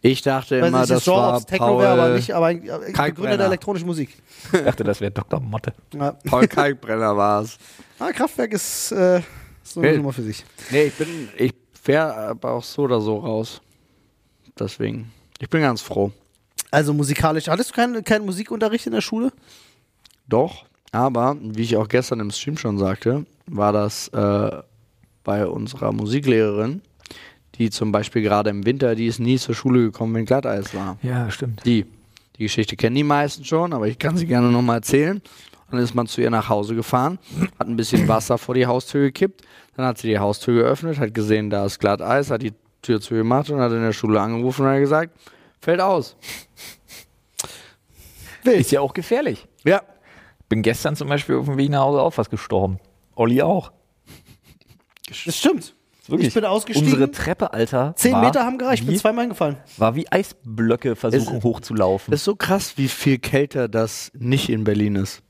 Ich dachte immer, nicht, das das war es Techno wäre, aber Paul, nicht, aber äh, Begründer der elektronischen Musik. Ich dachte, das wäre Dr. Motte. Ja. Paul Kalkbrenner war es. Ah, Kraftwerk ist äh, so eine Hey. Nummer für sich. Nee, ich bin, ich wäre aber auch so oder so raus. Deswegen, ich bin ganz froh. Also musikalisch. Hattest du keinen, keinen Musikunterricht in der Schule? Doch, aber wie ich auch gestern im Stream schon sagte, war das äh, bei unserer Musiklehrerin, die zum Beispiel gerade im Winter, die ist nie zur Schule gekommen, wenn Glatteis war. Ja, stimmt. Die. Die Geschichte kennen die meisten schon, aber ich kann sie gerne nochmal erzählen. Dann ist man zu ihr nach Hause gefahren, hat ein bisschen Wasser vor die Haustür gekippt, dann hat sie die Haustür geöffnet, hat gesehen, da ist Glatteis, hat die Tür zugemacht und hat in der Schule angerufen und hat gesagt, fällt aus. Ist ja auch gefährlich. Ja. Bin gestern zum Beispiel auf dem Weg nach Hause auch fast gestorben. Olli auch. Das stimmt. Wirklich. Ich bin ausgestiegen. Unsere Treppe, Alter. Zehn war Meter haben gereicht, ich bin wie, zweimal hingefallen. war wie Eisblöcke versuchen Es- hochzulaufen. Ist so krass, wie viel kälter das nicht in Berlin ist.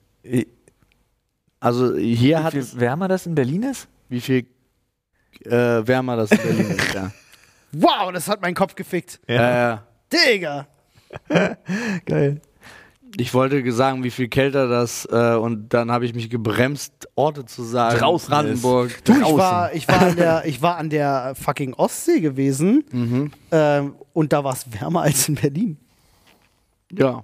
Also hier wie hat viel es, wärmer das in Berlin ist? wie viel äh, wärmer das in Berlin ist, ja. Wow, das hat meinen Kopf gefickt. Äh, Digga. Geil. Ich wollte sagen, wie viel kälter das äh, und dann habe ich mich gebremst, Orte zu sagen. Draußen Brandenburg. Du, ich war, ich, war an der, ich war an der fucking Ostsee gewesen Mhm. ähm, und da war es wärmer als in Berlin. Ja.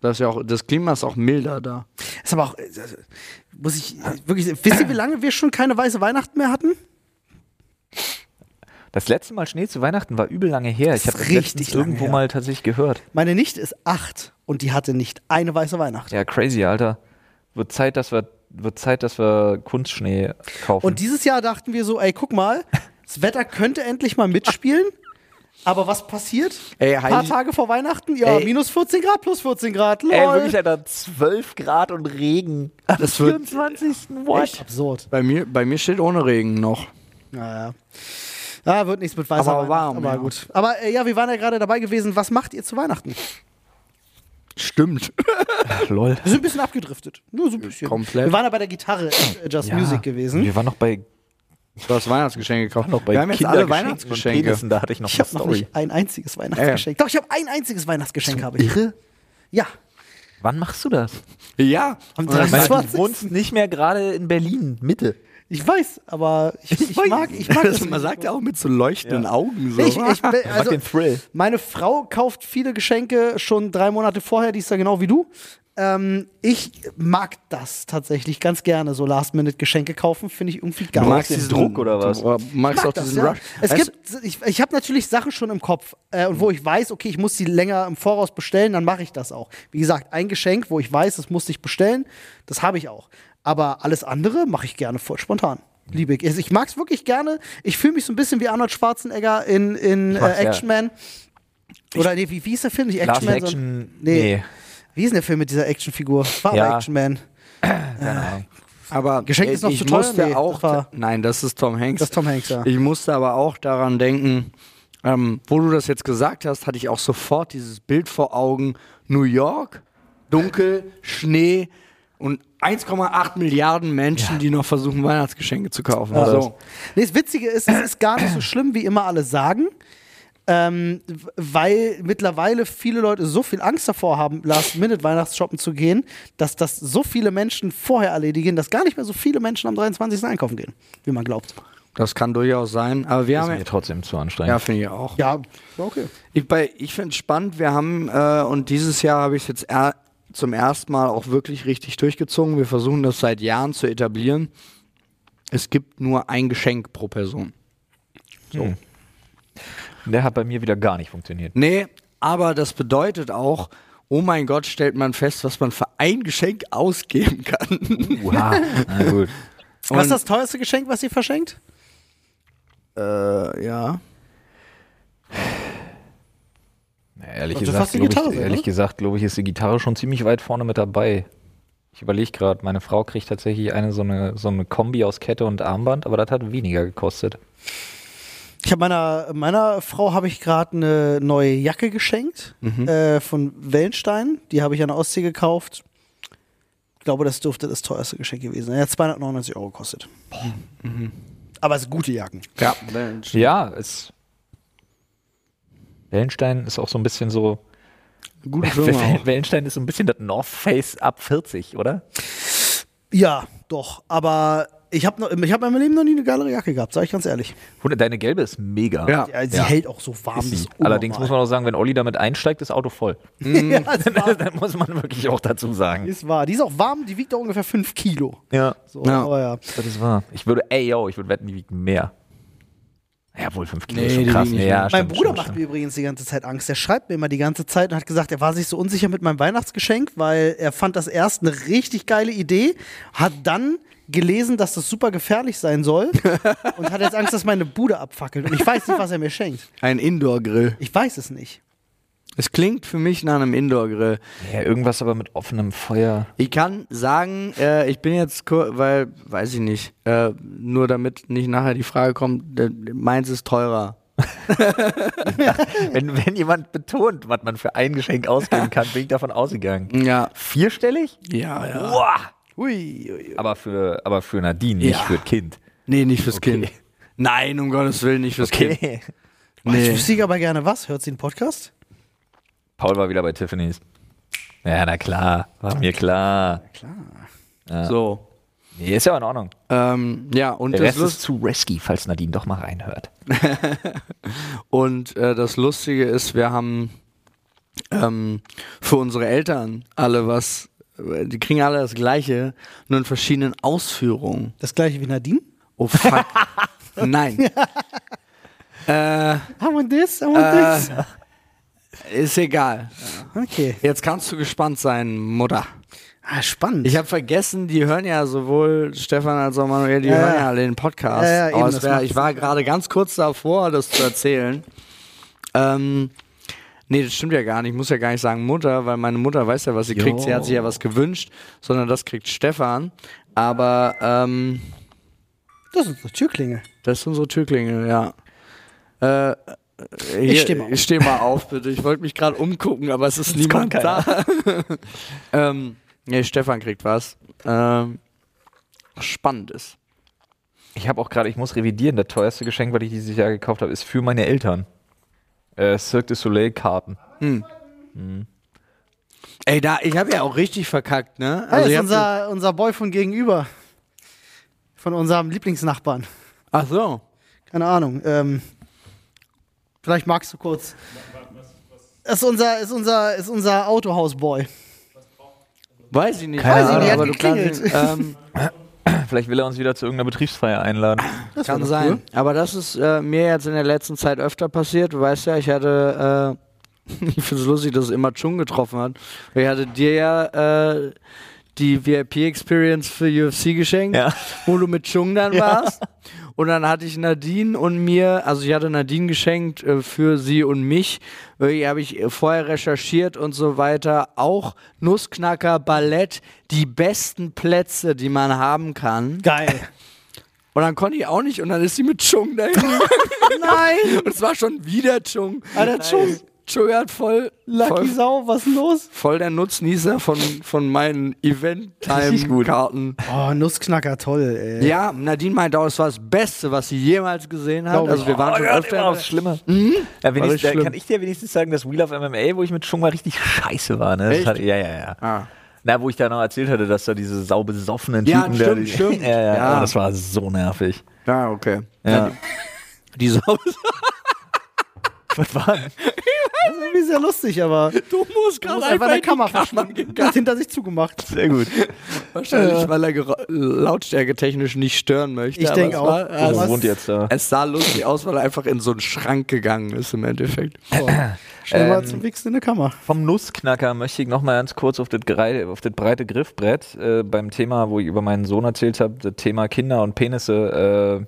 Das, ist ja auch, das Klima ist auch milder da. Ist aber auch, äh, muss ich äh, wirklich, wisst ihr, wie lange wir schon keine weiße Weihnachten mehr hatten? Das letzte Mal Schnee zu Weihnachten war übel lange her. Ich habe richtig irgendwo her. mal tatsächlich gehört. Meine Nichte ist acht und die hatte nicht eine weiße Weihnacht. Ja, crazy, Alter. Wird Zeit, dass wir, wird Zeit, dass wir Kunstschnee kaufen. Und dieses Jahr dachten wir so, ey, guck mal, das Wetter könnte endlich mal mitspielen. Aber was passiert? Ey, Ein paar Tage vor Weihnachten, ja, Ey. minus 14 Grad, plus 14 Grad, lol. Ey, wirklich, Alter, 12 Grad und Regen. Am Das wird- 24. What? Echt absurd. Bei mir, bei mir steht ohne Regen noch. Naja. Ja, wird nichts mit weißer Aber Weihnachten, warm, aber ja. gut. Aber äh, ja, wir waren ja gerade dabei gewesen, was macht ihr zu Weihnachten? Stimmt. Lol. Wir sind ein bisschen abgedriftet. Nur so ein bisschen. Komplett. Wir waren ja bei der Gitarre äh, Just Music gewesen. Wir waren noch bei, Du hast Weihnachtsgeschenke gekauft. noch bei Wir haben jetzt alle Weihnachtsgeschenke. Penissen, da hatte ich noch Ich eine habe noch Story. nicht ein einziges Weihnachtsgeschenk. Doch, ich habe ein einziges Weihnachtsgeschenk. habe ich. Irre? Ja. Wann machst du das? Ja. Am Und das- Weil 23. du wohnst nicht mehr gerade in Berlin, Mitte. Ich weiß, aber ich, ich mag, ich mag das, das. man sagt ja auch mit so leuchtenden Augen so. Ich, ich, Also, also, den Thrill. meine Frau kauft viele Geschenke schon drei Monate vorher, die ist ja genau wie du. Ähm, ich mag das tatsächlich ganz gerne, so Last-Minute-Geschenke kaufen, finde ich irgendwie geil. du magst den diesen Druck oder was? Du magst mag auch das, diesen ja. Rush. Es Weißt gibt, ich, ich habe natürlich Sachen schon im Kopf äh, und wo ich weiß, okay, ich muss die länger im Voraus bestellen, dann mache ich das auch. Wie gesagt, ein Geschenk, wo ich weiß, das muss ich bestellen, das habe ich auch. Aber alles andere mache ich gerne voll spontan. Liebe ich. Also Ich mag es wirklich gerne. Ich fühle mich so ein bisschen wie Arnold Schwarzenegger in, in äh, ja. Action Man. Oder nee, wie, wie ist der Film? Nicht Action Last Man, Action. sondern- Nee. nee. Wie ist denn der Film mit dieser Actionfigur? War Ja. aber Action Man. Keine Ahnung. Aber Geschenk ist noch ich zu teuer? musste Nee, auch. das nein, das ist Tom Hanks. Das ist Tom Hanks, ja. Ich musste aber auch daran denken, ähm, wo du das jetzt gesagt hast, hatte ich auch sofort dieses Bild vor Augen. New York, dunkel, Schnee und 1,8 Milliarden Menschen, die noch versuchen, Weihnachtsgeschenke zu kaufen. Ja. so. Nee, das Witzige ist, es ist gar nicht so schlimm, wie immer alle sagen. Ähm, weil mittlerweile viele Leute so viel Angst davor haben, Last-Minute-Weihnachtsshoppen zu gehen, dass das so viele Menschen vorher erledigen, dass gar nicht mehr so viele Menschen am 23. einkaufen gehen, wie man glaubt. Das kann durchaus sein. Aber wir Ist haben mir ja, trotzdem zu ja anstrengend. finde ich auch. Ja, okay. Ich, bei- ich finde es spannend, wir haben, äh, und dieses Jahr habe ich es jetzt er, zum ersten Mal auch wirklich richtig durchgezogen. Wir versuchen das seit Jahren zu etablieren. Es gibt nur ein Geschenk pro Person. So. Der hat bei mir wieder gar nicht funktioniert. Nee, aber das bedeutet auch, oh mein Gott, stellt man fest, was man für ein Geschenk ausgeben kann. Uha. Na gut. Was ist das teuerste Geschenk, was ihr verschenkt? Äh, ja. Ehrlich Sollte gesagt, fast die glaube ich, ehrlich ne? gesagt, glaube ich, ist die Gitarre schon ziemlich weit vorne mit dabei. Ich überlege gerade, meine Frau kriegt tatsächlich eine so eine so eine Kombi aus Kette und Armband, aber das hat weniger gekostet. Ich habe meiner, meiner Frau habe ich gerade eine neue Jacke geschenkt äh, von Wellenstein. Die habe ich an der Ostsee gekauft. Ich glaube, das dürfte das teuerste Geschenk gewesen sein. Er hat 299 Euro gekostet. Aber es sind gute Jacken. Ja. Ja, es Wellenstein ist auch so ein bisschen so Gute Firma. Wellenstein ist so ein bisschen das North Face ab 40, oder? Ja, doch. Aber ich habe hab in meinem Leben noch nie eine geilere Jacke gehabt, sage ich ganz ehrlich. Deine gelbe ist mega. Ja. Ja, sie Ja. hält auch so warm. Allerdings muss man auch sagen, wenn Olli damit einsteigt, ist das Auto voll. ja, war, das muss man wirklich auch dazu sagen. ist wahr. Die ist auch warm, die wiegt auch ungefähr 5 Kilo. Ja, So, Ja. aber ja. das ist wahr. Ich würde, ey, yo, ich würde wetten, die wiegt mehr. Ja, wohl 5 Kilo Nee, ist schon krass. nicht Ja, mehr. Mein stimmt, Bruder stimmt, macht stimmt. mir übrigens die ganze Zeit Angst. Der schreibt mir immer die ganze Zeit und hat gesagt, er war sich so unsicher mit meinem Weihnachtsgeschenk, weil er fand das erst eine richtig geile Idee, hat dann gelesen, dass das super gefährlich sein soll und hat jetzt Angst, dass meine Bude abfackelt. Und ich weiß nicht, was er mir schenkt. Ein Indoor-Grill. Ich weiß es nicht. Es klingt für mich nach einem Indoor-Grill. Ja, irgendwas aber mit offenem Feuer. Ich kann sagen, äh, ich bin jetzt, kur- weil, weiß ich nicht, äh, nur damit nicht nachher die Frage kommt, äh, meins ist teurer. Wenn, wenn jemand betont, was man für ein Geschenk ausgeben kann, bin ich davon ausgegangen. Ja. Vierstellig? Ja, ja. Boah. Hui, hui, hui. Aber für, aber für Nadine, nicht Ja. für das Kind. Nee, nicht fürs Okay. Kind. Nein, um Gottes Willen, nicht fürs Kind. Ich Nee. wüsste aber gerne was. Hört sie den Podcast? Paul war wieder bei Tiffany's. Ja, na klar. War mir klar. So. Nee, ist ja in Ordnung. Ähm, ja, und Der das, Rest Lust ist zu risky, falls Nadine doch mal reinhört. und äh, das Lustige ist, wir haben ähm, für unsere Eltern alle was, äh, die kriegen alle das Gleiche, nur in verschiedenen Ausführungen. Das gleiche wie Nadine? Oh fuck. Nein. äh, I want this, I want this. Ist egal. Okay. Jetzt kannst du gespannt sein, Mutter. Ah, spannend. Ich habe vergessen, die hören ja sowohl Stefan als auch Manuel, die Ja, hören ja. alle den Podcast. Ja, ja, eben, wär, ich war gerade ganz kurz davor, das zu erzählen. Ähm, nee, das stimmt ja gar nicht. Ich muss ja gar nicht sagen Mutter, weil meine Mutter weiß ja, was sie kriegt. Sie hat sich ja was gewünscht, sondern das kriegt Stefan. Aber ähm, das ist eine Türklingel. das ist unsere Türklingel, ja. Äh, hier, steh mal. Ich steh mal auf, bitte. Ich wollte mich gerade umgucken, aber es ist niemand kommt da. ähm, nee, Stefan kriegt was. Ähm, was spannend ist. Ich habe auch gerade, ich muss revidieren, das teuerste Geschenk, was ich dieses Jahr gekauft habe, ist für meine Eltern. Äh, Cirque du Soleil Karten. Ey, da, ich habe ja auch richtig verkackt, ne? Also ich ist unser, unser Boy von gegenüber. Von unserem Lieblingsnachbarn. Ach so. Keine Ahnung. Ähm, vielleicht magst du kurz. Das ist unser, ist unser, ist unser Autohausboy. Weiß ich nicht. Keine aber, Ahnung, aber du kannst, geklingelt. ähm, Vielleicht will er uns wieder zu irgendeiner Betriebsfeier einladen. Das kann sein. cool. Aber das ist äh, mir jetzt in der letzten Zeit öfter passiert. Du weißt ja, ich hatte, äh, ich finde es lustig, dass es immer Chung getroffen hat. Ich hatte dir ja äh, die VIP-Experience für UFC geschenkt, Ja. wo du mit Chung dann warst. Und dann hatte ich Nadine und mir, also ich hatte Nadine geschenkt äh, für sie und mich. Irgendwie habe ich äh, vorher recherchiert und so weiter. Auch Nussknacker, Ballett, die besten Plätze, die man haben kann. Geil. Und dann konnte ich auch nicht und dann ist sie mit Chung dahin. Nein! Und es war schon wieder Chung. Alter, Chung. Chung hat voll, Lucky voll, Sau, was ist los? voll der Nutznießer von, von meinen. Event-Time-Karten. Oh, Nussknacker, toll, ey. Ja, Nadine meinte auch, es war das Beste, was sie jemals gesehen hat. Also wir waren schon öfter. aufs Schlimme. Mhm. Ja, da schlimm. kann ich dir wenigstens sagen, dass Wheel of MMA, wo ich mit Chung mal richtig scheiße war. Ne? Hat, ja, ja, ja. Ah. Na, wo ich da noch erzählt hatte, dass da diese saubesoffenen Ja, Typen stimmt, da, die, stimmt. ja, ja, Ja. Oh, das war so nervig. Ja, okay. Ja. Die Sau Was war denn? Das ist irgendwie sehr lustig, aber Du musst gerade einfach Kammer Kammer verschwinden. gegangen. Hat hinter sich zugemacht. Sehr gut. Wahrscheinlich, weil er gera- lautstärketechnisch nicht stören möchte. Ich denke auch. War, Wo wohnt jetzt da? es sah lustig aus, weil er einfach in so einen Schrank gegangen ist im Endeffekt. Schnell mal Ähm, zum Wichsen in der Kammer. Vom Nussknacker möchte ich noch mal ganz kurz auf das, auf das breite Griffbrett äh, beim Thema, wo ich über meinen Sohn erzählt habe, das Thema Kinder und Penisse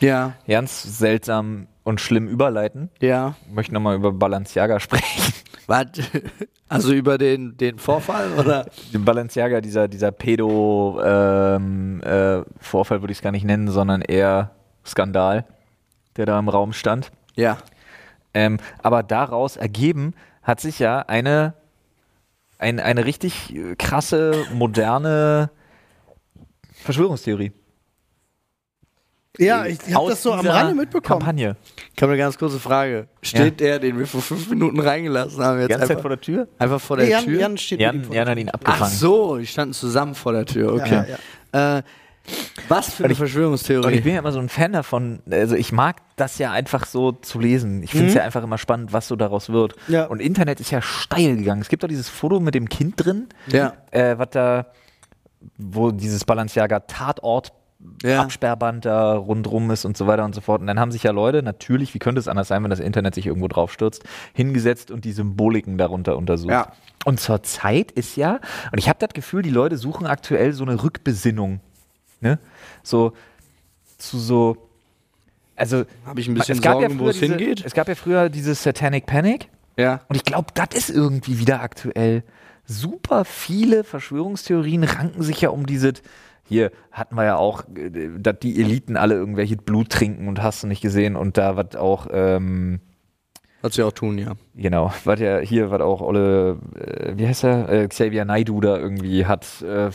Ja, äh, ganz seltsam und schlimm überleiten. ja. Ich möchte noch mal über Balenciaga sprechen. Was? Also über den, den Vorfall oder? Den Balenciaga, dieser, dieser Pedo-Vorfall ähm, äh, Vorfall würde ich es gar nicht nennen, sondern eher Skandal, der da im Raum stand. Ja. Ähm, aber daraus ergeben hat sich ja eine, ein, eine richtig krasse, moderne Verschwörungstheorie. Ja, ich habe das so am Rande mitbekommen. Kampagne. Ich habe eine ganz kurze Frage. Steht der, den wir vor fünf Minuten reingelassen haben, Die jetzt ganze Zeit einfach, vor der Tür? einfach vor der Jan, Tür? Jan steht Jan, Jan der hat ihn Ach abgefangen. so, die standen zusammen vor der Tür. Okay. Ja, Äh, was für Und eine ich- Verschwörungstheorie? Und ich bin ja immer so ein Fan davon, also ich mag das ja einfach so zu lesen. Ich finde es Mhm. ja einfach immer spannend, was so daraus wird. Ja. Und Internet ist ja steil gegangen. Es gibt doch dieses Foto mit dem Kind drin, ja. äh, was da, wo dieses Balenciaga Tatort Ja. Absperrband da rundrum ist und so weiter und so fort. Und dann haben sich ja Leute, natürlich, wie könnte es anders sein, wenn das Internet sich irgendwo drauf stürzt, hingesetzt und die Symboliken darunter untersucht. Ja. Und zur Zeit ist ja, und ich habe das Gefühl, die Leute suchen aktuell so eine Rückbesinnung. Ne? So zu so, also Habe ich ein bisschen es gab Sorgen, ja wo früher es diese, hingeht? Es gab ja früher diese Satanic Panic. Ja. Und ich glaube, das ist irgendwie wieder aktuell. Super viele Verschwörungstheorien ranken sich ja um diese. Hier hatten wir ja auch, äh, dass die Eliten alle irgendwelche Blut trinken und hast du nicht gesehen und da was auch, ähm, Was sie auch tun, ja. genau, was ja hier, was auch Olle, äh, wie heißt er, äh, Xavier Naidu da irgendwie hat äh,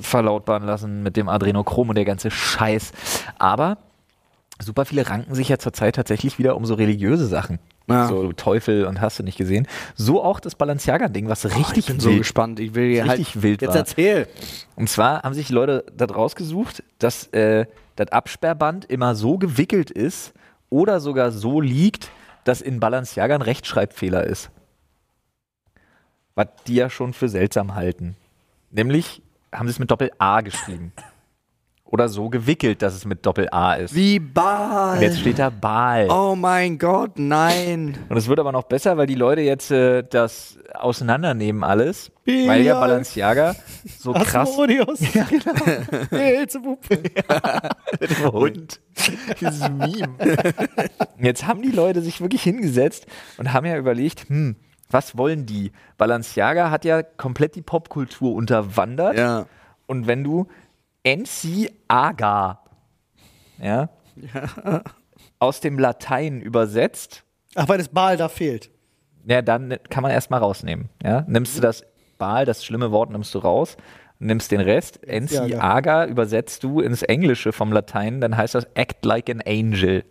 verlautbaren lassen mit dem Adrenochrom und der ganze Scheiß. Aber super viele ranken sich ja zurzeit tatsächlich wieder um so religiöse Sachen. Ja. So Teufel und hast du nicht gesehen. So auch das Balenciaga-Ding, was richtig ich bin so wild, gespannt. Ich will hier richtig halt wild jetzt war. erzähl. Und zwar haben sich Leute da rausgesucht, dass äh, das Absperrband immer so gewickelt ist oder sogar so liegt, dass in Balenciaga ein Rechtschreibfehler ist. Was die ja schon für seltsam halten. Nämlich haben sie es mit Doppel-A geschrieben. Oder so gewickelt, dass es mit Doppel-A ist. Wie Ball. Und jetzt steht da Baal. oh mein Gott, nein. Und es wird aber noch besser, weil die Leute jetzt äh, das auseinandernehmen alles. Weil ja Ja. Balenciaga so krass Asmodeus. Ja, genau. Beelzebub. dem Hund. Dieses Meme. Jetzt haben die Leute sich wirklich hingesetzt und haben ja überlegt, hm, was wollen die? Balenciaga hat ja komplett die Popkultur unterwandert. Ja. Und wenn du NC Aga ja, aus dem Latein übersetzt, Ach, weil das Baal da fehlt. ja, dann kann man erstmal rausnehmen. Ja? Nimmst du das Baal, das schlimme Wort, nimmst du raus, nimmst den Rest, NC Ja, Aga übersetzt du ins Englische vom Latein, dann heißt das Act like an Angel.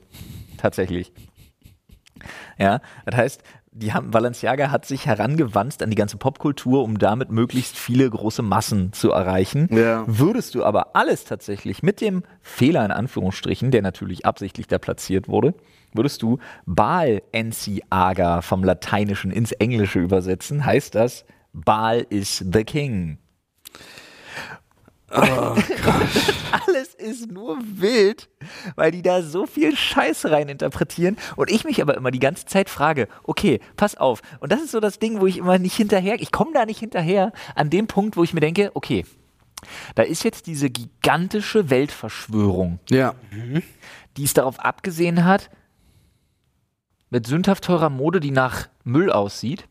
Tatsächlich. Ja, das heißt, die haben, Balenciaga hat sich herangewandt an die ganze Popkultur, um damit möglichst viele große Massen zu erreichen. Ja. Würdest du aber alles tatsächlich mit dem Fehler in Anführungsstrichen, der natürlich absichtlich da platziert wurde, würdest du Baal Aga vom Lateinischen ins Englische übersetzen, heißt das Baal is the King. Alles ist nur wild, weil die da so viel Scheiß rein interpretieren und ich mich aber immer die ganze Zeit frage, okay, pass auf. Und das ist so das Ding, wo ich immer nicht hinterher, ich komme da nicht hinterher an dem Punkt, wo ich mir denke, okay, da ist jetzt diese gigantische Weltverschwörung, Ja. die es darauf abgesehen hat, mit sündhaft teurer Mode, die nach Müll aussieht,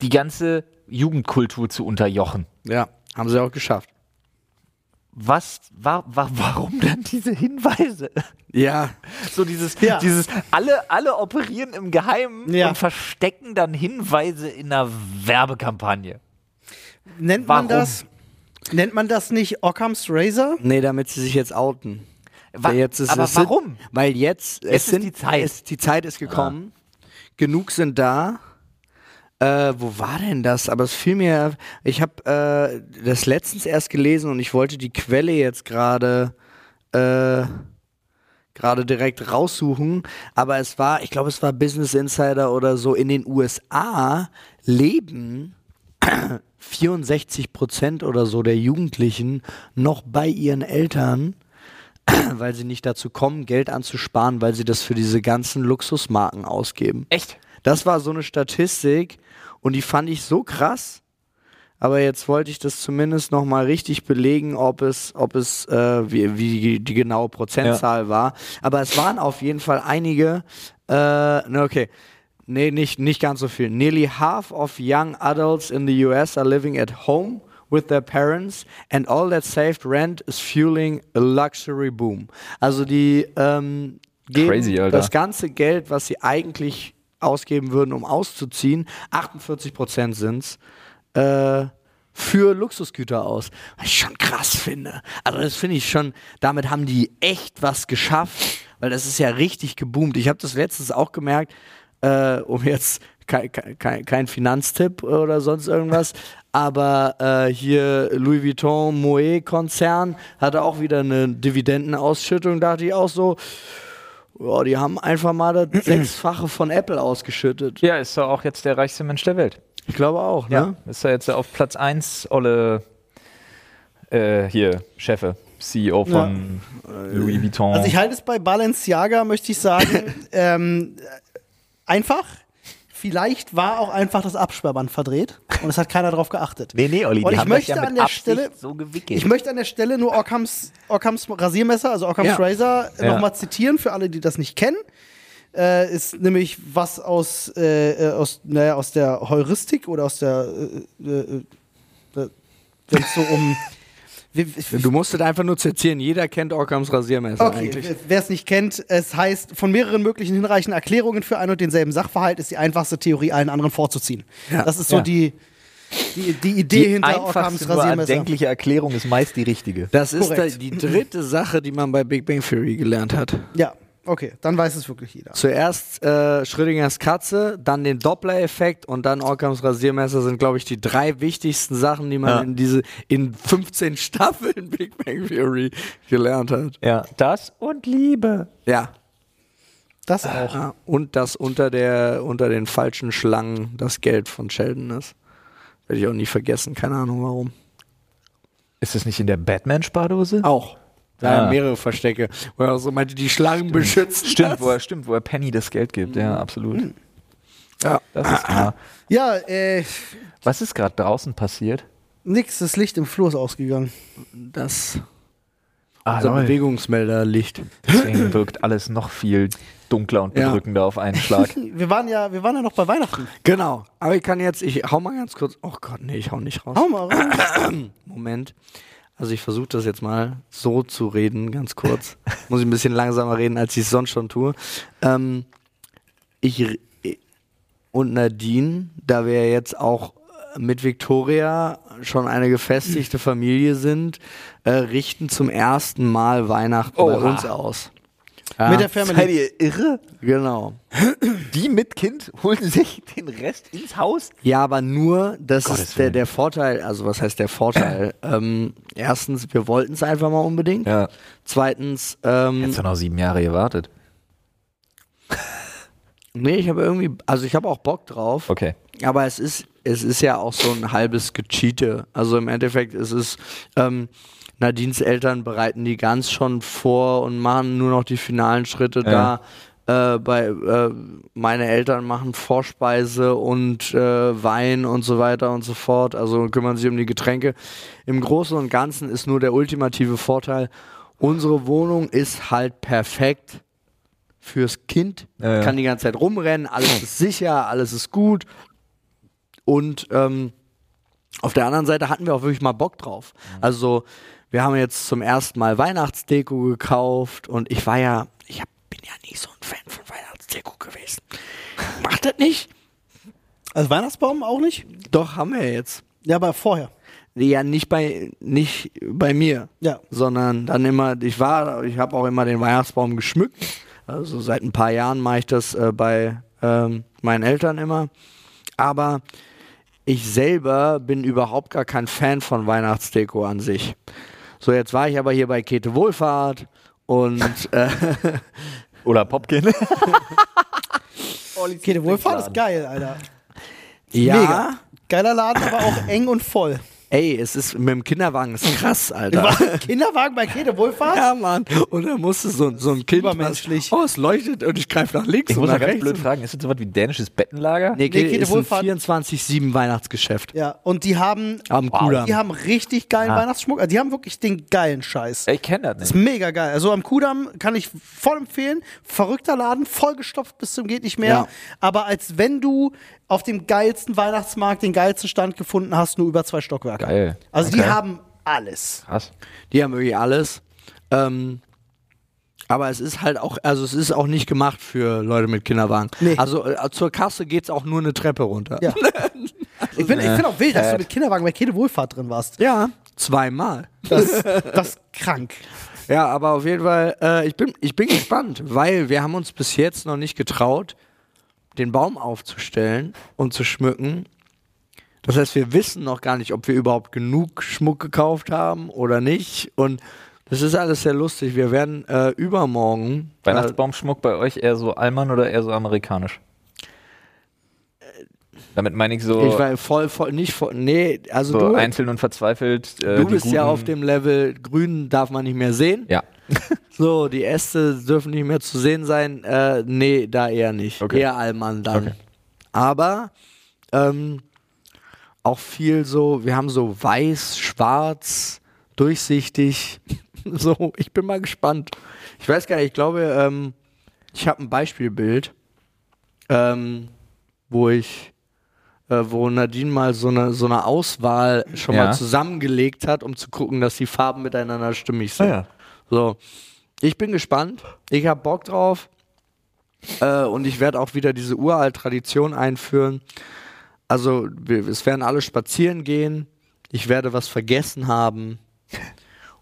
die ganze Jugendkultur zu unterjochen. Ja. Haben sie auch geschafft. Was, wa, wa, warum dann diese Hinweise? Ja. So dieses, Ja. dieses, alle, alle operieren im Geheimen Ja. und verstecken dann Hinweise in einer Werbekampagne. Nennt Warum? man das? Nennt man das nicht Occam's Razor? Nee, damit sie sich jetzt outen. Wa jetzt ist, aber es sind- warum? Weil jetzt Es ist sind, die Zeit. Es, die Zeit ist gekommen. Genug sind da. Äh, wo war denn das? Aber es fiel mir. Ich habe äh, das letztens erst gelesen und ich wollte die Quelle jetzt gerade äh, gerade direkt raussuchen. Aber es war, ich glaube, es war Business Insider oder so. In den USA leben 64 Prozent oder so der Jugendlichen noch bei ihren Eltern, weil sie nicht dazu kommen, Geld anzusparen, weil sie das für diese ganzen Luxusmarken ausgeben. Echt? Das war so eine Statistik und die fand ich so krass. Aber jetzt wollte ich das zumindest nochmal richtig belegen, ob es, ob es, äh, wie, wie die, die genaue Prozentzahl war. Aber es waren auf jeden Fall einige, äh, ne, okay. Nee, nicht, nicht ganz so viel. Nearly half of young adults in the US are living at home with their parents and all that saved rent is fueling a luxury boom. Also die ähm, geben Crazy, das ganze Geld, was sie eigentlich ausgeben würden, um auszuziehen, 48 Prozent sind's, äh, für Luxusgüter aus. Was ich schon krass finde. Also das finde ich schon, damit haben die echt was geschafft, weil das ist ja richtig geboomt. Ich habe das letztens auch gemerkt, äh, um jetzt kein, kein, kein Finanztipp oder sonst irgendwas, aber äh, hier Louis Vuitton Moet Konzern hatte auch wieder eine Dividendenausschüttung, dachte ich auch so, ja, die haben einfach mal das Sechsfache von Apple ausgeschüttet. Ja, ist doch auch jetzt der reichste Mensch der Welt. Ich glaube auch, ne? Ist er jetzt auf Platz 1, Olle, äh, hier, Chefe, CEO von Louis Vuitton. Also ich halte es bei Balenciaga, möchte ich sagen, ähm, einfach. Vielleicht war auch einfach das Absperrband verdreht und es hat keiner drauf geachtet. nee, nee, Olli, Und die ich haben das möchte ja mit an der Absicht Stelle- so gewickelt. Ich möchte an der Stelle nur Ockhams, Ockhams Rasiermesser, also Ockhams Ja. Razor, Ja. nochmal zitieren für alle, die das nicht kennen. Äh, ist nämlich was aus, äh, äh, aus, naja, aus der Heuristik oder aus der, äh, äh, äh, wenn es so um. Du musst es einfach nur zitieren. Jeder kennt Ockhams Rasiermesser Okay, eigentlich. wer es nicht kennt, es heißt, von mehreren möglichen hinreichenden Erklärungen für einen und denselben Sachverhalt ist die einfachste Theorie allen anderen vorzuziehen. Ja. Das ist so Ja. die, Die, die Idee Die hinter nur Rasiermesser. erdenkliche Erklärung ist meist die richtige. Das ist da die dritte Sache, die man bei Big Bang Theory gelernt hat. Ja, okay, dann weiß es wirklich jeder. Zuerst äh, Schrödingers Katze, dann den Doppler-Effekt und dann Ockhams Rasiermesser sind, glaube ich, die drei wichtigsten Sachen, die man Ja. in diese in 15 Staffeln Big Bang Theory gelernt hat. Ja, das und Liebe. Ja. Das auch. Ah, und dass unter der unter den falschen Schlangen das Geld von Sheldon ist. Werde ich auch nie vergessen, keine Ahnung warum. Ist das nicht in der Batman-Spardose? Auch. Da Ah. mehrere Verstecke. Wo er auch so meinte, die Schlangen beschützen. Stimmt, das. wo er, stimmt, wo er Penny das Geld gibt. Ja, absolut. Ja. Das ist klar. Ja, äh, Was ist gerade draußen passiert? nix, das Licht im Flur ist ausgegangen. Das Ah, unser lol. Bewegungsmelderlicht. Deswegen wirkt alles noch viel dunkler und Ja. bedrückender auf einen Schlag. Wir waren ja, wir waren ja noch bei Weihnachten. Genau. Aber ich kann jetzt, ich hau mal ganz kurz. Oh Gott, nee, ich hau nicht raus. Hau mal raus. Moment. Also ich versuche das jetzt mal so zu reden, ganz kurz. Muss ich ein bisschen langsamer reden, als ich es sonst schon tue. Ähm, ich und Nadine, da wir jetzt auch mit Victoria schon eine gefestigte Familie sind, äh, richten zum ersten Mal Weihnachten bei Oha. uns aus. Ja, Mit der Family. Seid ihr irre? genau. Die mit Kind holen sich den Rest ins Haus? Ja, aber nur, das Gottes ist der, der Vorteil, also was heißt der Vorteil? ähm, erstens, wir wollten es einfach mal unbedingt. Ja. Zweitens, ähm, Jetzt noch sieben Jahre gewartet. nee, ich habe irgendwie, also ich habe auch Bock drauf, Okay. aber es ist, es ist ja auch so ein halbes Gecheate. Also im Endeffekt ist es, ähm, Nadines Eltern bereiten die ganz schon vor und machen nur noch die finalen Schritte Ja. da. Äh, bei äh, meine Eltern machen Vorspeise und äh, Wein und so weiter und so fort. Also kümmern sich um die Getränke. Im Großen und Ganzen ist nur der ultimative Vorteil. Unsere Wohnung ist halt perfekt fürs Kind. Ja, ja. Kann die ganze Zeit rumrennen, alles ist sicher, alles ist gut. Und ähm, auf der anderen Seite hatten wir auch wirklich mal Bock drauf. Also wir haben jetzt zum ersten Mal Weihnachtsdeko gekauft und ich war ja, ich hab, bin ja nie so ein Fan von Weihnachtsdeko gewesen. Macht das nicht? Also Weihnachtsbaum auch nicht? Doch, haben wir jetzt. Ja, aber vorher. Ja, nicht bei, nicht bei mir, Ja. sondern dann immer, ich war, ich habe auch immer den Weihnachtsbaum geschmückt. Also seit ein paar Jahren mache ich das äh, bei ähm, meinen Eltern immer. Aber ich selber bin überhaupt gar kein Fan von Weihnachtsdeko an sich. So, jetzt war ich aber hier bei Käthe Wohlfahrt und äh, Oder Popkin. Der Wohlfahrt ist geil, Alter. ja, Mega. Geiler Laden, aber auch eng und voll. Ey, es ist mit dem Kinderwagen ist krass, Alter. Kinderwagen bei Käthe Wohlfahrt? Ja, Mann. Und dann musste so, so ein Kind. Übermenschlich. Was, oh, es leuchtet und ich greife nach links Ich und muss nach mal ganz rechts. blöd fragen, ist das sowas wie dänisches Bettenlager? Nee, Nee, Käthe Käthe ist Wohlfahrt- 24-7 Weihnachtsgeschäft. Ja, und die haben, Am Kudamm. die haben richtig geilen Ah. Weihnachtsschmuck. Also die haben wirklich den geilen Scheiß. Ich kenne das Das ist nicht. mega geil. Also am Kudamm kann ich voll empfehlen. Verrückter Laden, vollgestopft bis zum geht nicht mehr. Ja. Aber als wenn du auf dem geilsten Weihnachtsmarkt den geilsten Stand gefunden hast, nur über zwei Stockwerke. Geil. Also die Okay. haben alles. Krass. Die haben wirklich alles. Ähm, aber es ist halt auch, also es ist auch nicht gemacht für Leute mit Kinderwagen. Nee. Also äh, zur Kasse geht's auch nur eine Treppe runter. Ja. ich finde ich find auch wild, dass du Äh. mit Kinderwagen bei Käthe Wohlfahrt drin warst. Ja, zweimal. Das, das ist krank. Ja, aber auf jeden Fall, äh, ich, bin, ich bin gespannt, weil wir haben uns bis jetzt noch nicht getraut, den Baum aufzustellen und zu schmücken. Das heißt, wir wissen noch gar nicht, ob wir überhaupt genug Schmuck gekauft haben oder nicht. Und das ist alles sehr lustig. Wir werden äh, übermorgen. Äh, Weihnachtsbaumschmuck bei euch eher so Allmann oder eher so amerikanisch? Damit meine ich so, ich war voll, voll, nicht voll. Nee, also so du, einzeln und verzweifelt. Äh, du bist ja auf dem Level, grün darf man nicht mehr sehen. Ja. So, die Äste dürfen nicht mehr zu sehen sein. Äh, nee, da eher nicht. Okay. Eher Allmann dann. Okay. Aber ähm, auch viel so, wir haben so weiß, schwarz, durchsichtig. so, ich bin mal gespannt. Ich weiß gar nicht, ich glaube, ähm, ich habe ein Beispielbild, ähm, wo ich, wo Nadine mal so eine, so eine Auswahl schon Ja. mal zusammengelegt hat, um zu gucken, dass die Farben miteinander stimmig sind. Ah ja. So, ich bin gespannt. Ich habe Bock drauf. Äh, und ich werde auch wieder diese uralt Tradition einführen. Also, wir, es werden alle spazieren gehen. Ich werde was vergessen haben.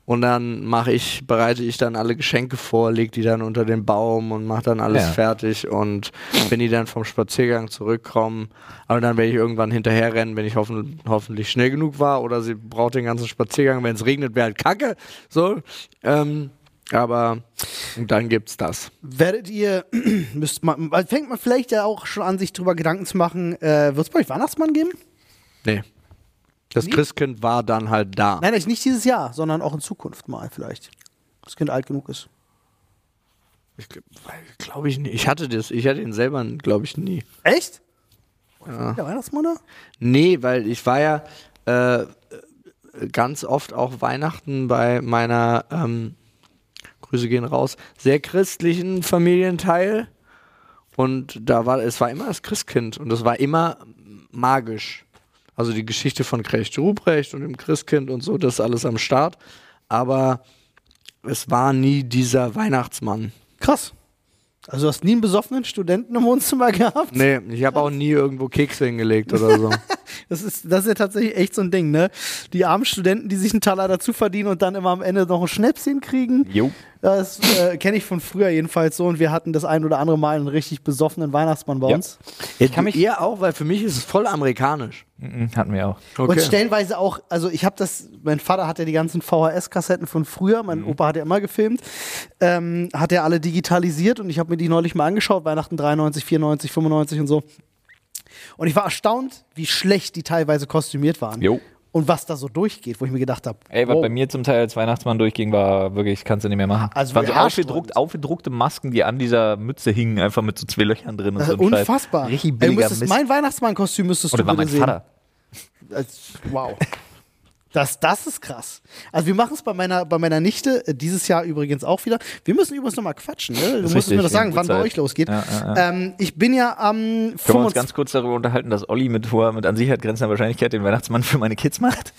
Und dann mache ich, bereite ich dann alle Geschenke vor, lege die dann unter den Baum und mache dann alles Ja. fertig. Und wenn die dann vom Spaziergang zurückkommen, aber dann werde ich irgendwann hinterherrennen, wenn ich hoffen, hoffentlich schnell genug war. Oder sie braucht den ganzen Spaziergang. Wenn es regnet, wäre halt kacke. So. Ähm, aber und dann gibt's das. Werdet ihr, müsst man, fängt man vielleicht ja auch schon an, sich drüber Gedanken zu machen, äh, wird es bei euch Weihnachtsmann geben? Nee. Das Nie? Christkind war dann halt da. Nein, nein, nicht dieses Jahr, sondern auch in Zukunft mal vielleicht. Das Kind alt genug ist. Ich glaube ich nicht. Ich hatte das, ich hatte ihn selber, glaube ich, nie. Echt? Ja. Der Weihnachtsmann? Nee, weil ich war ja äh, ganz oft auch Weihnachten bei meiner, ähm, Grüße gehen raus, sehr christlichen Familienteil. Und da war, es war immer das Christkind und es war immer magisch. Also die Geschichte von Krecht Ruprecht und dem Christkind und so, das ist alles am Start. Aber es war nie dieser Weihnachtsmann. Krass. Also du hast nie einen besoffenen Studenten im Wohnzimmer gehabt? Nee, ich habe auch nie irgendwo Kekse hingelegt oder so. Das ist, das ist ja tatsächlich echt so ein Ding, ne? Die armen Studenten, die sich einen Taler dazu verdienen und dann immer am Ende noch ein Schnäpschen kriegen. Jo. Das äh, kenne ich von früher jedenfalls so und wir hatten das ein oder andere Mal einen richtig besoffenen Weihnachtsmann bei Ja. uns. Ich kann mich eher auch, weil für mich ist es voll amerikanisch. Mhm, Hatten wir auch. Und stellenweise auch, also ich habe das, mein Vater hat ja die ganzen VHS-Kassetten von früher, mein Opa hat ja immer gefilmt, ähm, hat er alle digitalisiert und ich habe mir die neulich mal angeschaut, Weihnachten 93, 94, 95 und so. Und ich war erstaunt, wie schlecht die teilweise kostümiert waren. Jo. Und was da so durchgeht, wo ich mir gedacht habe, Ey, was bei mir zum Teil als Weihnachtsmann durchging, war wirklich, kannst du nicht mehr machen. Also waren so aufgedruckt, aufgedruckte Masken, die an dieser Mütze hingen, einfach mit so zwei Löchern drin und so unfassbar. Richtig Ey, du billiger müsstest, Mist. mein Weihnachtsmann-Kostüm müsstest Oder du war mein sehen. Vater. Wow. Das, das ist krass. Also wir machen es bei meiner, bei meiner Nichte äh, dieses Jahr übrigens auch wieder. Wir müssen übrigens nochmal quatschen. Ne? Du musst mir das sagen, ja, wann bei Uhrzeit. euch losgeht. Ja, ja, Ähm, ich bin ja am Können wir uns 25. ganz kurz darüber unterhalten, dass Olli mit hoher, mit an Sicherheit grenzender Wahrscheinlichkeit den Weihnachtsmann für meine Kids macht?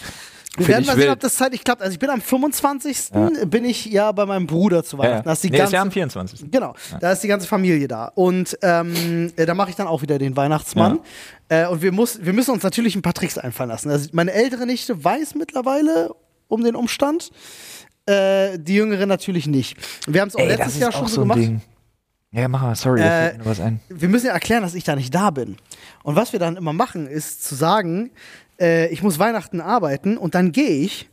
Wir werden ich mal sehen, ob das zeitlich klappt. Also ich bin am 25. bin ich ja bei meinem Bruder zu Weihnachten. Da ist die nee, ist ganze, ja am 24. Genau, da ist die ganze Familie da. Und ähm, äh, da mache ich dann auch wieder den Weihnachtsmann. Äh, und wir, muss, wir müssen uns natürlich ein paar Tricks einfallen lassen. Also meine ältere Nichte weiß mittlerweile um den Umstand. Äh, die jüngere natürlich nicht. Wir haben es auch Ey, letztes ist Jahr auch schon so gemacht. Ding. Ja, mach mal, sorry, da Äh, fällt mir was ein. Wir müssen ja erklären, dass ich da nicht da bin. Und was wir dann immer machen, ist zu sagen, äh, ich muss Weihnachten arbeiten und dann gehe ich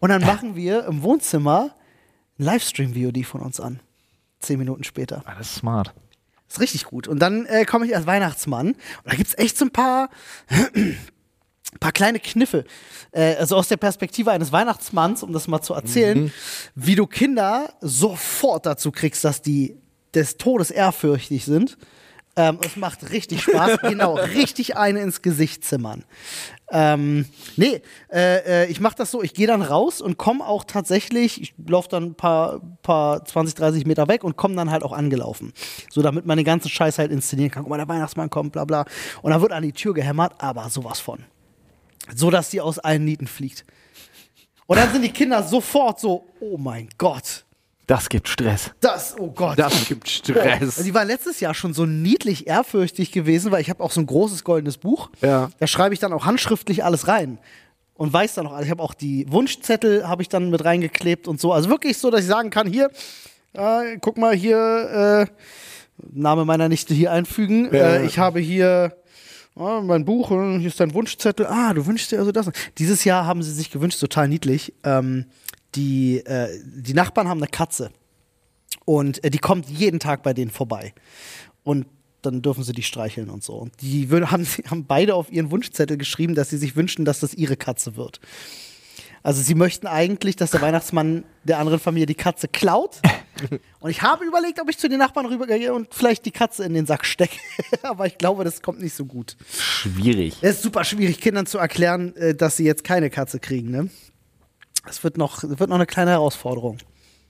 und dann machen wir im Wohnzimmer ein Livestream-VOD von uns an. Zehn Minuten später. Ah, das ist smart. ist richtig gut. Und dann äh, komme ich als Weihnachtsmann und da gibt es echt so ein paar, paar kleine Kniffe. Äh, also aus der Perspektive eines Weihnachtsmanns, um das mal zu erzählen, wie du Kinder sofort dazu kriegst, dass die des Todes ehrfürchtig sind. Ähm, es macht richtig Spaß, genau, richtig eine ins Gesicht zimmern. Ähm, nee, äh, äh, ich mache das so, ich gehe dann raus und komme auch tatsächlich, ich laufe dann ein paar, paar 20, 30 Meter weg und komme dann halt auch angelaufen. So, damit man den ganzen Scheiß halt inszenieren kann. Guck mal, der Weihnachtsmann kommt, bla bla. Und dann wird an die Tür gehämmert, aber sowas von. So, dass sie aus allen Nieten fliegt. Und dann sind die Kinder sofort so, oh mein Gott, Das gibt Stress. das, oh Gott. Das gibt Stress. die war letztes Jahr schon so niedlich ehrfürchtig gewesen, weil ich habe auch so ein großes goldenes Buch. Ja. Da schreibe ich dann auch handschriftlich alles rein und weiß dann auch alles. Ich habe auch die Wunschzettel habe ich dann mit reingeklebt und so. Also wirklich so, dass ich sagen kann, hier, äh, guck mal hier, äh, Name meiner Nichte hier einfügen. Ja. Äh, ich habe hier äh, mein Buch, äh, hier ist dein Wunschzettel. Ah, du wünschst dir also das. Dieses Jahr haben sie sich gewünscht, total niedlich. Ähm, die, äh, die Nachbarn haben eine Katze. Und äh, die kommt jeden Tag bei denen vorbei. Und dann dürfen sie die streicheln und so. Und die haben, haben beide auf ihren Wunschzettel geschrieben, dass sie sich wünschen, dass das ihre Katze wird. Also sie möchten eigentlich, dass der Weihnachtsmann der anderen Familie die Katze klaut. Und ich habe überlegt, ob ich zu den Nachbarn rübergehe und vielleicht die Katze in den Sack stecke. Aber ich glaube, das kommt nicht so gut. Schwierig. Es ist super schwierig, Kindern zu erklären, äh, dass sie jetzt keine Katze kriegen. Ne? Es wird noch, es wird noch eine kleine Herausforderung.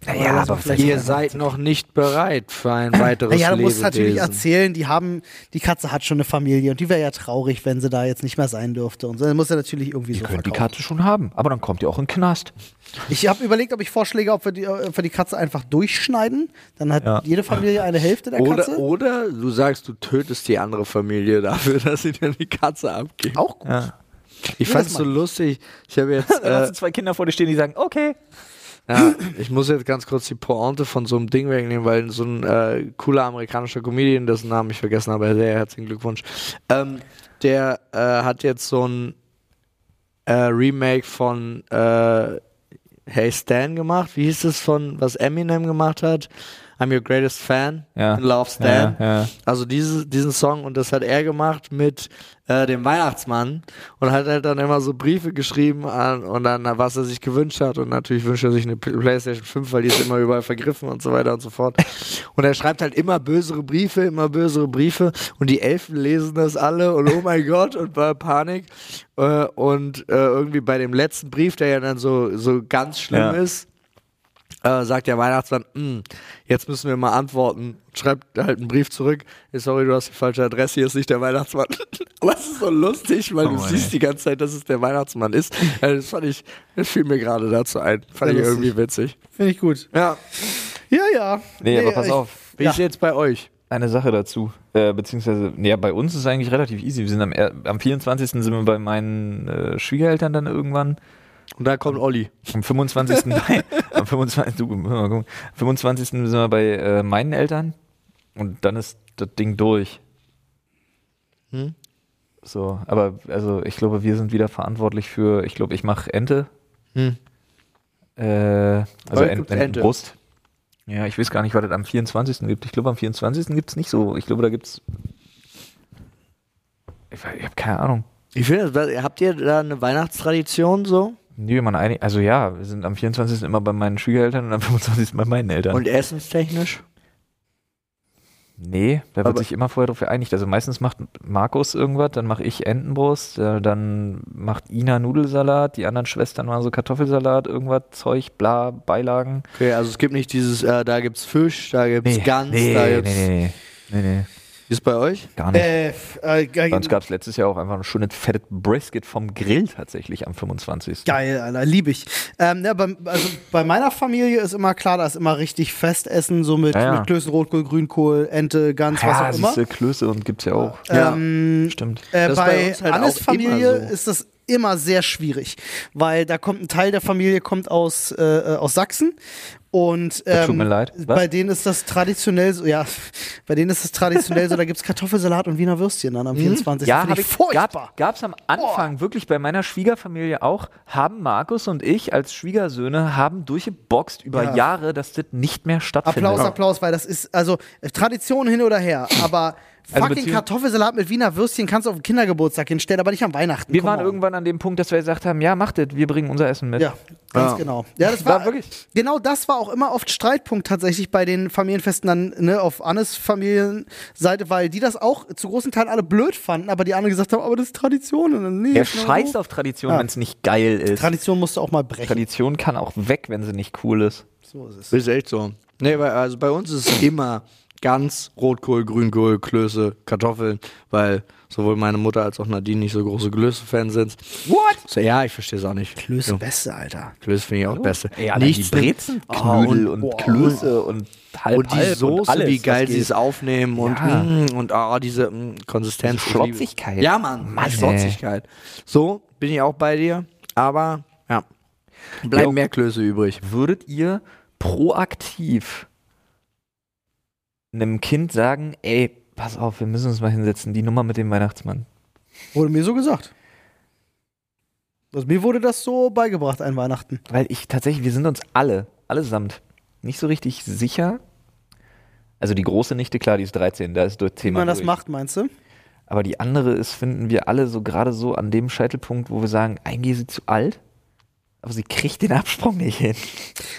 Naja, aber vielleicht- Ihr seid noch nicht bereit für ein weiteres Naja, du musst natürlich Lebewesen. erzählen, die haben, die Katze hat schon eine Familie und die wäre ja traurig, wenn sie da jetzt nicht mehr sein dürfte. Und so. Dann muss er natürlich irgendwie Ihr so könnt die. Katze schon haben, aber dann kommt ihr auch in den Knast. Ich habe überlegt, ob ich vorschläge, ob wir, die, ob wir die Katze einfach durchschneiden. Dann hat Ja. jede Familie eine Hälfte der Katze. Oder, oder du sagst, du tötest die andere Familie dafür, dass sie dir die Katze abgibt. Auch gut. Ja. Ich Ja, fand's das so lustig. Ich habe jetzt, Dann hast äh, du zwei Kinder vor dir stehen, die sagen, okay. ja, ich muss jetzt ganz kurz die Pointe von so einem Ding wegnehmen, weil so ein äh, cooler amerikanischer Comedian, dessen Namen ich vergessen habe, sehr herzlichen Glückwunsch, ähm, der äh, hat jetzt so ein äh, Remake von äh, Hey Stan gemacht. Wie hieß es von, was Eminem gemacht hat? I'm your greatest fan. Ja. Love Stan. Ja, ja. Also diese, diesen Song und das hat er gemacht mit äh, dem Weihnachtsmann und hat halt dann immer so Briefe geschrieben an und dann was er sich gewünscht hat und natürlich wünscht er sich eine Playstation 5, weil die ist immer überall vergriffen und so weiter und so fort. Und er schreibt halt immer bösere Briefe, immer bösere Briefe und die Elfen lesen das alle und oh mein Gott und war Panik äh, und äh, irgendwie bei dem letzten Brief, der ja dann so, so ganz schlimm ist, äh, sagt der Weihnachtsmann, "Mm, jetzt müssen wir mal antworten. Schreibt halt einen Brief zurück. Hey, sorry, du hast die falsche Adresse, hier ist nicht der Weihnachtsmann. Aber es ist so lustig, weil Oh du Mann, siehst ey. die ganze Zeit, dass es der Weihnachtsmann ist. Äh, das fand ich, das fiel mir gerade dazu ein. Fand Sehr ich lustig. irgendwie witzig. Finde ich gut. Ja. Ja, ja. Nee, aber pass ich- auf. Wie Ja. ist jetzt bei euch? Eine Sache dazu. Äh, beziehungsweise, ja, bei uns ist es eigentlich relativ easy. Wir sind am, am 24. sind wir bei meinen äh, Schwiegereltern dann irgendwann. Und da kommt Olli. Am 25. bei, am 25. Du, mal gucken. Am 25. sind wir bei äh, meinen Eltern. Und dann ist das Ding durch. Hm? So, aber also ich glaube, wir sind wieder verantwortlich für, ich glaube, ich mache Ente. Hm. Äh, also Ent, gibt's Ente. Entenbrust. Ja, ich weiß gar nicht, was es am 24. gibt. Ich glaube, am 24. gibt es nicht so. Ich glaube, da gibt es. Ich, ich habe keine Ahnung. Ich finde, habt ihr da eine Weihnachtstradition so? Nee, man einig, also ja, wir sind am 24. immer bei meinen Schwiegereltern und am 25. bei meinen Eltern. Und essenstechnisch? nee, da wird Aber- sich immer vorher darauf geeinigt. Also meistens macht Markus irgendwas, dann mache ich Entenbrust, äh, dann macht Ina Nudelsalat, die anderen Schwestern machen so Kartoffelsalat, irgendwas, Zeug, bla, Beilagen. Okay, also es gibt nicht dieses, äh, da gibt's Fisch, da gibt's Gans, nee, da nee, gibt's. nee, nee, nee, nee, Wie ist bei euch? gar nicht. Äh, äh, Bei uns gab es letztes Jahr auch einfach ein schönes fettes Brisket vom Grill tatsächlich am 25. Geil, Alter, liebe ich. Ähm, ja, bei, also bei meiner Familie ist immer klar, da ist immer richtig Festessen, so mit, Ja, ja. mit Klößen, Rotkohl, Grünkohl, Ente, Gans, was auch immer. siehste, Klöße und gibt's ja auch. Ja. Ähm, Stimmt. Äh, Das ist bei bei uns halt Annes auch Familie immer so. ist das immer sehr schwierig, weil da kommt ein Teil der Familie kommt aus, äh, äh, aus Sachsen und tut ähm, mir leid. Was? bei denen ist das traditionell so, ja, bei denen ist das traditionell so, da gibt es Kartoffelsalat und Wiener Würstchen dann am 24. Mhm. Ja, Finde hab ich ich, furchtbar. gab, gab's am Anfang wirklich bei meiner Schwiegerfamilie auch, haben Markus und ich als Schwiegersöhne haben durchgeboxt über Ja. Jahre, dass das nicht mehr stattfindet. Applaus, Applaus, weil das ist, also äh, Tradition hin oder her, aber Also fucking Kartoffelsalat mit Wiener Würstchen kannst du auf den Kindergeburtstag hinstellen, aber nicht am Weihnachten. Wir Come waren on. irgendwann an dem Punkt, dass wir gesagt haben, ja, macht das, wir bringen unser Essen mit. Ja, ganz Ja. genau. Ja, das War war, wirklich- Genau das war auch immer oft Streitpunkt tatsächlich bei den Familienfesten dann ne, auf Annes Familienseite, weil die das auch zu großen Teilen alle blöd fanden, aber die anderen gesagt haben, aber das ist Tradition. Und dann, nee, Der ist nur scheißt auf Tradition, Ja. wenn es nicht geil ist. Tradition musst du auch mal brechen. Tradition kann auch weg, wenn sie nicht cool ist. so ist es. Ist echt so. Nee, weil, also bei uns ist es immer ganz Rotkohl, Grünkohl, Klöße, Kartoffeln, weil sowohl meine Mutter als auch Nadine nicht so große Klöße-Fans sind. What? So, ja, ich verstehe es auch nicht. Klöße So, Beste, Alter. Klöße finde ich auch beste. Ey, Alter, die Brezenknödel Oh, und- und, Klöße und halb Und die halb Soße, und alles, wie geil sie es aufnehmen und, Ja. mm, und ah, diese mm, Konsistenz. Diese Schlotzigkeit. Ja, Mann, Mann. Schlotzigkeit. So, bin ich auch bei dir, aber ja, bleiben Ja. mehr Klöße übrig. Würdet ihr proaktiv einem Kind sagen, ey, pass auf, wir müssen uns mal hinsetzen, die Nummer mit dem Weihnachtsmann. Wurde mir so gesagt. Also mir wurde das so beigebracht an Weihnachten. Weil ich tatsächlich, wir sind uns alle, allesamt, nicht so richtig sicher. Also die große Nichte, klar, die ist 13, da ist durch Wie Thema man das durch. macht, meinst du? Aber die andere ist, finden wir alle so gerade so an dem Scheitelpunkt, wo wir sagen, eigentlich ist sie zu alt. Aber sie kriegt den Absprung nicht hin.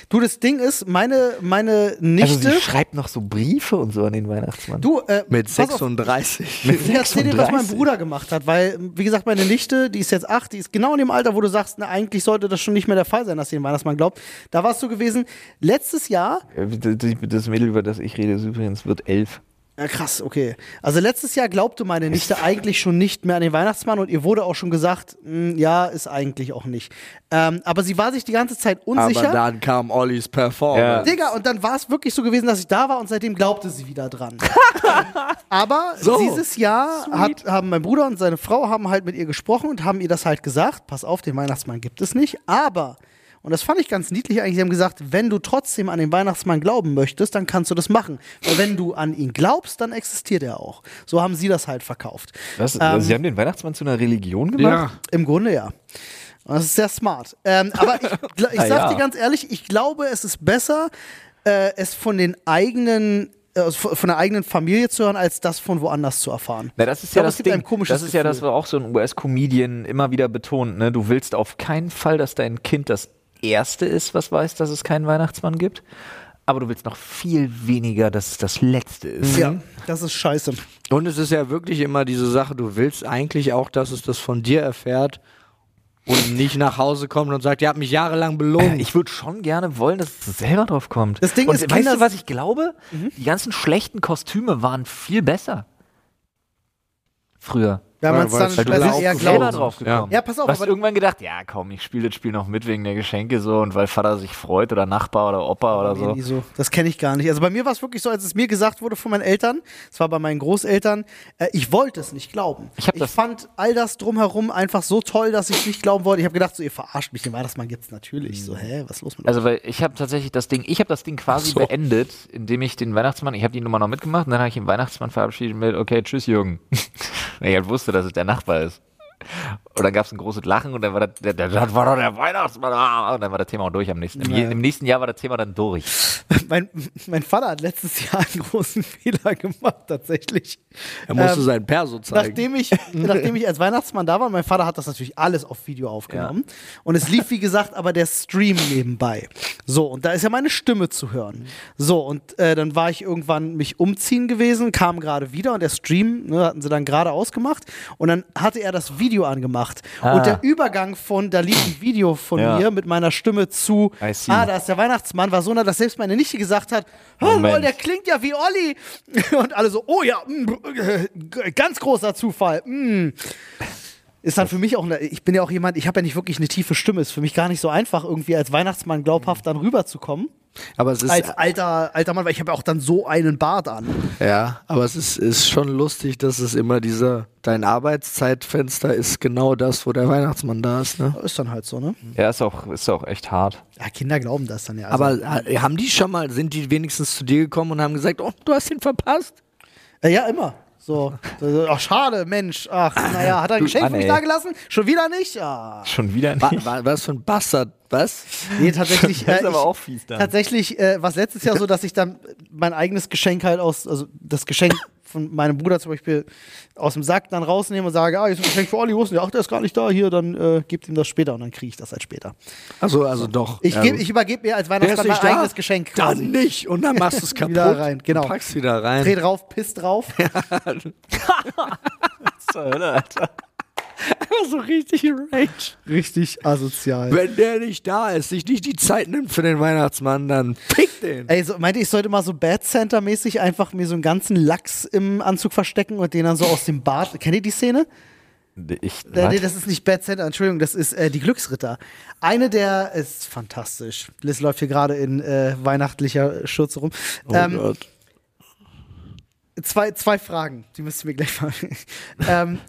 Du, das Ding ist, meine, meine Also Nichte. sie schreibt noch so Briefe und so an den Weihnachtsmann. du, äh, Mit pass auf, 36. Mit Ich erzähl dir, was mein 36. Bruder gemacht hat, weil, wie gesagt, meine Nichte, die ist jetzt acht, die ist genau in dem Alter, wo du sagst, na, eigentlich sollte das schon nicht mehr der Fall sein, dass sie den Weihnachtsmann glaubt. Da war es so gewesen, letztes Jahr, Das das Mädel, über das ich rede, ist übrigens wird elf. Ja, krass, okay. Also letztes Jahr glaubte meine Nichte eigentlich schon nicht mehr an den Weihnachtsmann und ihr wurde auch schon gesagt, "Hm, ja, ist eigentlich auch nicht. Ähm, aber sie war sich die ganze Zeit unsicher. Aber dann kam Ollis Performance. Digga, und dann war es wirklich so gewesen, dass ich da war und seitdem glaubte sie wieder dran. Aber So. dieses Jahr hat, haben mein Bruder und seine Frau haben halt mit ihr gesprochen und haben ihr das halt gesagt. Pass auf, den Weihnachtsmann gibt es nicht. Aber, und das fand ich ganz niedlich eigentlich, sie haben gesagt, wenn du trotzdem an den Weihnachtsmann glauben möchtest, dann kannst du das machen. Weil wenn du an ihn glaubst, dann existiert er auch. So haben sie das halt verkauft. Was? Ähm, sie haben den Weihnachtsmann zu einer Religion gemacht? Ja. Im Grunde ja. Und das ist sehr smart. Ähm, aber ich, ich sag ja. dir ganz ehrlich, ich glaube, es ist besser, äh, es von den eigenen, äh, von von der eigenen Familie zu hören, als das von woanders zu erfahren. Na, das ist ja glaube, das es gibt Ding. ein komisches das ist ja das, Gefühl. was auch so ein US-Comedian immer wieder betont. Ne? Du willst auf keinen Fall, dass dein Kind das Erste ist, was weiß, dass es keinen Weihnachtsmann gibt. Aber du willst noch viel weniger, dass es das Letzte ist. Ja, das ist scheiße. Und es ist ja wirklich immer diese Sache, du willst eigentlich auch, dass es das von dir erfährt und nicht nach Hause kommt und sagt, ihr habt mich jahrelang belogen. Ich würde schon gerne wollen, dass es selber drauf kommt. Das Ding Und ist, weißt Kinder- du, was ich glaube? Die ganzen schlechten Kostüme waren viel besser. Früher. Wenn man es Weil- dann sie da eher selber drauf gekommen. Ja, pass auf, Du hast aber- irgendwann gedacht, ja komm, ich spiele das Spiel noch mit wegen der Geschenke so und weil Vater sich freut oder Nachbar oder Opa oder so. so. Das kenne ich gar nicht. Also bei mir war es wirklich so, als es mir gesagt wurde von meinen Eltern, es war bei meinen Großeltern, äh, ich wollte es nicht glauben. Ich das- fand all das drumherum einfach so toll, dass ich es nicht glauben wollte. Ich habe gedacht, so ihr verarscht mich, den Weihnachtsmann gibt es natürlich. So, hä, was ist los mit? Also weil ich habe tatsächlich das Ding, ich habe das Ding quasi so. beendet, indem ich den Weihnachtsmann, ich habe die Nummer noch mitgemacht und dann habe ich den Weihnachtsmann verabschiedet mit, okay, tschüss Jürgen. Ich halt wusste, dass es der Nachbar ist. Und dann gab es ein großes Lachen und dann war das, der, der, das war doch der Weihnachtsmann. ah, Und dann war das Thema auch durch am nächsten. Im, Ja. Im nächsten Jahr war das Thema dann durch. mein, mein Vater hat letztes Jahr einen großen Fehler gemacht, tatsächlich. er musste Ähm, seinen Perso zeigen. Nachdem ich, nachdem ich als Weihnachtsmann da war, mein Vater hat das natürlich alles auf Video aufgenommen. Und es lief, wie gesagt, aber der Stream nebenbei. So, und da ist ja meine Stimme zu hören. So, und äh, dann war ich irgendwann mich umziehen gewesen, kam gerade wieder und der Stream, ne, hatten sie dann gerade ausgemacht. Und dann hatte er das Video angemacht. Ah. Und der Übergang von, da lief ein Video von Ja. mir mit meiner Stimme zu, ah, da ist der Weihnachtsmann, war so nah, dass selbst meine Nichte gesagt hat, oh, lol, der klingt ja wie Olli. Und alle so, oh ja, mm, äh, ganz großer Zufall. Mm. Ist dann für mich auch, eine, ich bin ja auch jemand, ich habe ja nicht wirklich eine tiefe Stimme, ist für mich gar nicht so einfach, irgendwie als Weihnachtsmann glaubhaft dann rüberzukommen. aber es ist, Als alter, alter Mann, weil ich habe ja auch dann so einen Bart an. ja, aber es ist, ist schon lustig, dass es immer dieser, dein Arbeitszeitfenster ist genau das, wo der Weihnachtsmann da ist, ne? Ist dann halt so, ne? Ja, ist auch, ist auch echt hart. Ja, Kinder glauben das dann ja. Also, Aber äh, haben die schon mal, sind die wenigstens zu dir gekommen und haben gesagt, oh, du hast ihn verpasst? äh, ja, immer. So, so, ach schade, Mensch, ach, naja, hat er ein Geschenk für Mann, mich da gelassen? Schon wieder nicht? Ja. Schon wieder nicht. wa, was für ein Bastard, was? Nee, tatsächlich. Das ist äh, aber auch fies dann. Tatsächlich äh, war es letztes Jahr so, dass ich dann mein eigenes Geschenk halt aus, also das Geschenk von meinem Bruder zum Beispiel aus dem Sack dann rausnehme und sage, ah, jetzt ist ein Geschenk für Olli, wo ist denn der? Ach, der ist gar nicht da, hier, dann äh, gebt ihm das später und dann kriege ich das halt später. Also, also doch. Ich, Ja, geb, ich übergebe mir als Weihnachtsmann mein da? eigenes Geschenk quasi. Dann nicht. Und dann machst du es kaputt. Wieder rein, genau. Packst wieder rein. Dreh drauf, piss drauf. Zur Hölle, Alter. so richtig Rage. Richtig asozial. Wenn der nicht da ist, sich nicht die Zeit nimmt für den Weihnachtsmann, dann pick den. Ey, so, meinte ich sollte mal so Bad Center-mäßig einfach mir so einen ganzen Lachs im Anzug verstecken und den dann so aus dem Bart. Kennt ihr die Szene? Ich, Äh, nee, was? das ist nicht Bad Center, Entschuldigung, das ist äh, die Glücksritter. Eine der ist fantastisch. Liz läuft hier gerade in äh, weihnachtlicher Schürze rum. Oh ähm, Gott. zwei, zwei Fragen, die müsst ihr mir gleich mal. ähm,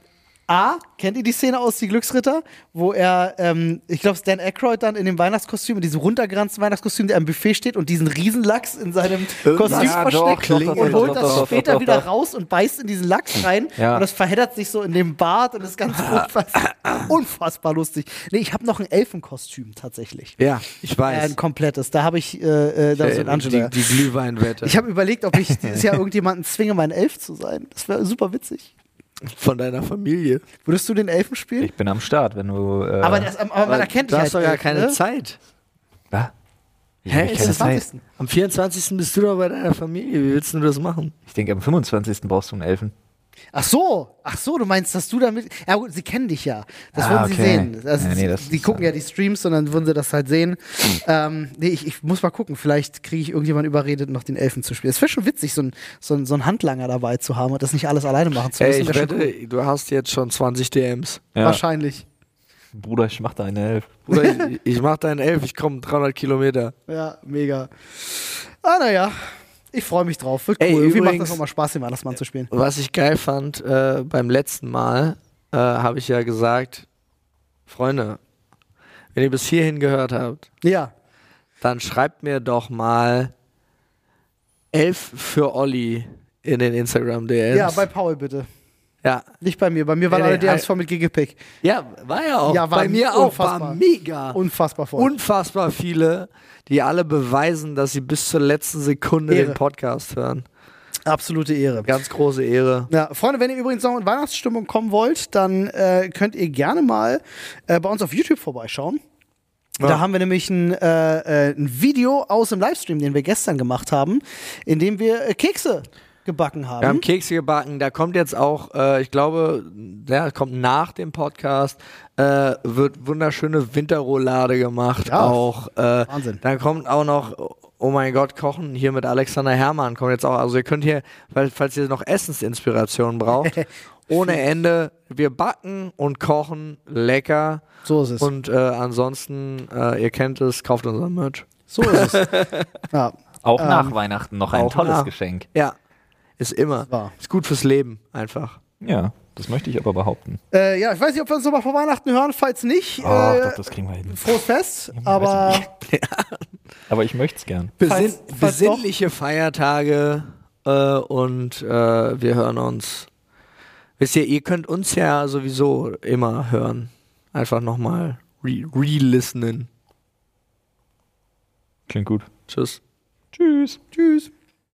A, kennt ihr die Szene aus Die Glücksritter, wo er, ähm, ich glaube, Stan Aykroyd dann in dem Weihnachtskostüm, in diesem runtergeranzten Weihnachtskostüm, der am Buffet steht und diesen Riesenlachs in seinem Kostüm Ja, versteckt doch, doch, und holt doch, das später wieder raus und beißt in diesen Lachs rein Ja. und das verheddert sich so in dem Bart und ist ganz unfassbar, unfassbar lustig. Nee, ich habe noch ein Elfenkostüm tatsächlich. Ja, ich Äh, weiß. ein komplettes. Da habe ich äh, äh, da so ein die, die Glühweinwette. Ich habe überlegt, ob ich dieses Jahr irgendjemanden zwinge, mein Elf zu sein. Das wäre super witzig. Von deiner Familie. Würdest du den Elfen spielen? Ich bin am Start, wenn du. Äh, aber, das, aber man erkennt du dich hast halt doch gar keine ne? Zeit. Was? Ich Hä, hab ist keine das Zeit. 20. Am 24. bist du doch bei deiner Familie. Wie willst du das machen? Ich denke, am 25. brauchst du einen Elfen. Ach so, ach so, du meinst, dass du damit. Ja gut, sie kennen dich ja. Das Ah, würden sie okay. sehen. Also, Ja, nee, sie- das die ist, gucken äh, ja die Streams und dann würden sie das halt sehen. Ähm, nee, ich, ich muss mal gucken. Vielleicht kriege ich irgendjemanden überredet, noch den Elfen zu spielen. Es wäre schon witzig, so ein, so, ein, so ein Handlanger dabei zu haben und das nicht alles alleine machen zu müssen. Ey, ich wette, du hast jetzt schon 20 DMs. cool. Wahrscheinlich. Bruder, ich mach da eine Elf. Bruder, ich, ich mach deinen Elf, ich komme 300 Kilometer. Ja, mega. Ah, naja. Ich freue mich drauf. Wird cool. Ey, Irgendwie macht das auch mal Spaß, den Weihnachtsmann zu spielen. Was ich geil fand, äh, beim letzten Mal äh, habe ich ja gesagt, Freunde, wenn ihr bis hierhin gehört habt, Ja. dann schreibt mir doch mal elf für Olli in den Instagram DMs. Ja, bei Paul bitte. Ja. Nicht bei mir. Bei mir waren Nee, alle nee, DMs voll mit Gigepick. ja, war ja auch. Ja, war bei mir auch, unfassbar. war mega. Unfassbar voll. Unfassbar viele, die alle beweisen, dass sie bis zur letzten Sekunde Ehre. den Podcast hören. Absolute Ehre. Ganz große Ehre. Ja, Freunde, wenn ihr übrigens noch in Weihnachtsstimmung kommen wollt, dann äh, könnt ihr gerne mal äh, bei uns auf YouTube vorbeischauen. Ja. Da haben wir nämlich ein, äh, äh, ein Video aus dem Livestream, den wir gestern gemacht haben, in dem wir äh, Kekse gebacken haben. Wir haben Kekse gebacken. Da kommt jetzt auch, äh, ich glaube, der kommt nach dem Podcast, äh, wird wunderschöne Winterroulade gemacht. Ja. Auch. Äh, Wahnsinn. Dann kommt auch noch, oh mein Gott, Kochen hier mit Alexander Herrmann kommt jetzt auch. Also ihr könnt hier, falls ihr noch Essensinspiration braucht, ohne Ende. Wir backen und kochen lecker. so ist es. Und äh, ansonsten, äh, ihr kennt es, kauft unseren Merch. so ist es. ja, Auch Ähm, nach Weihnachten noch ein tolles nach. Geschenk. Ja, ist immer. wahr. Ist gut fürs Leben, einfach. Ja, das möchte ich aber behaupten. Äh, ja, ich weiß nicht, ob wir uns nochmal vor Weihnachten hören. Falls nicht, Ach, äh, doch, das kriegen wir hin. frohes Fest. weiß Aber Aber ich möchte es gern. Besin Falls- falls doch- besinnliche Feiertage äh, und äh, wir hören uns. Wisst ihr, ihr könnt uns ja sowieso immer hören. Einfach nochmal re- re-listenen. Klingt gut. Tschüss. Tschüss. tschüss.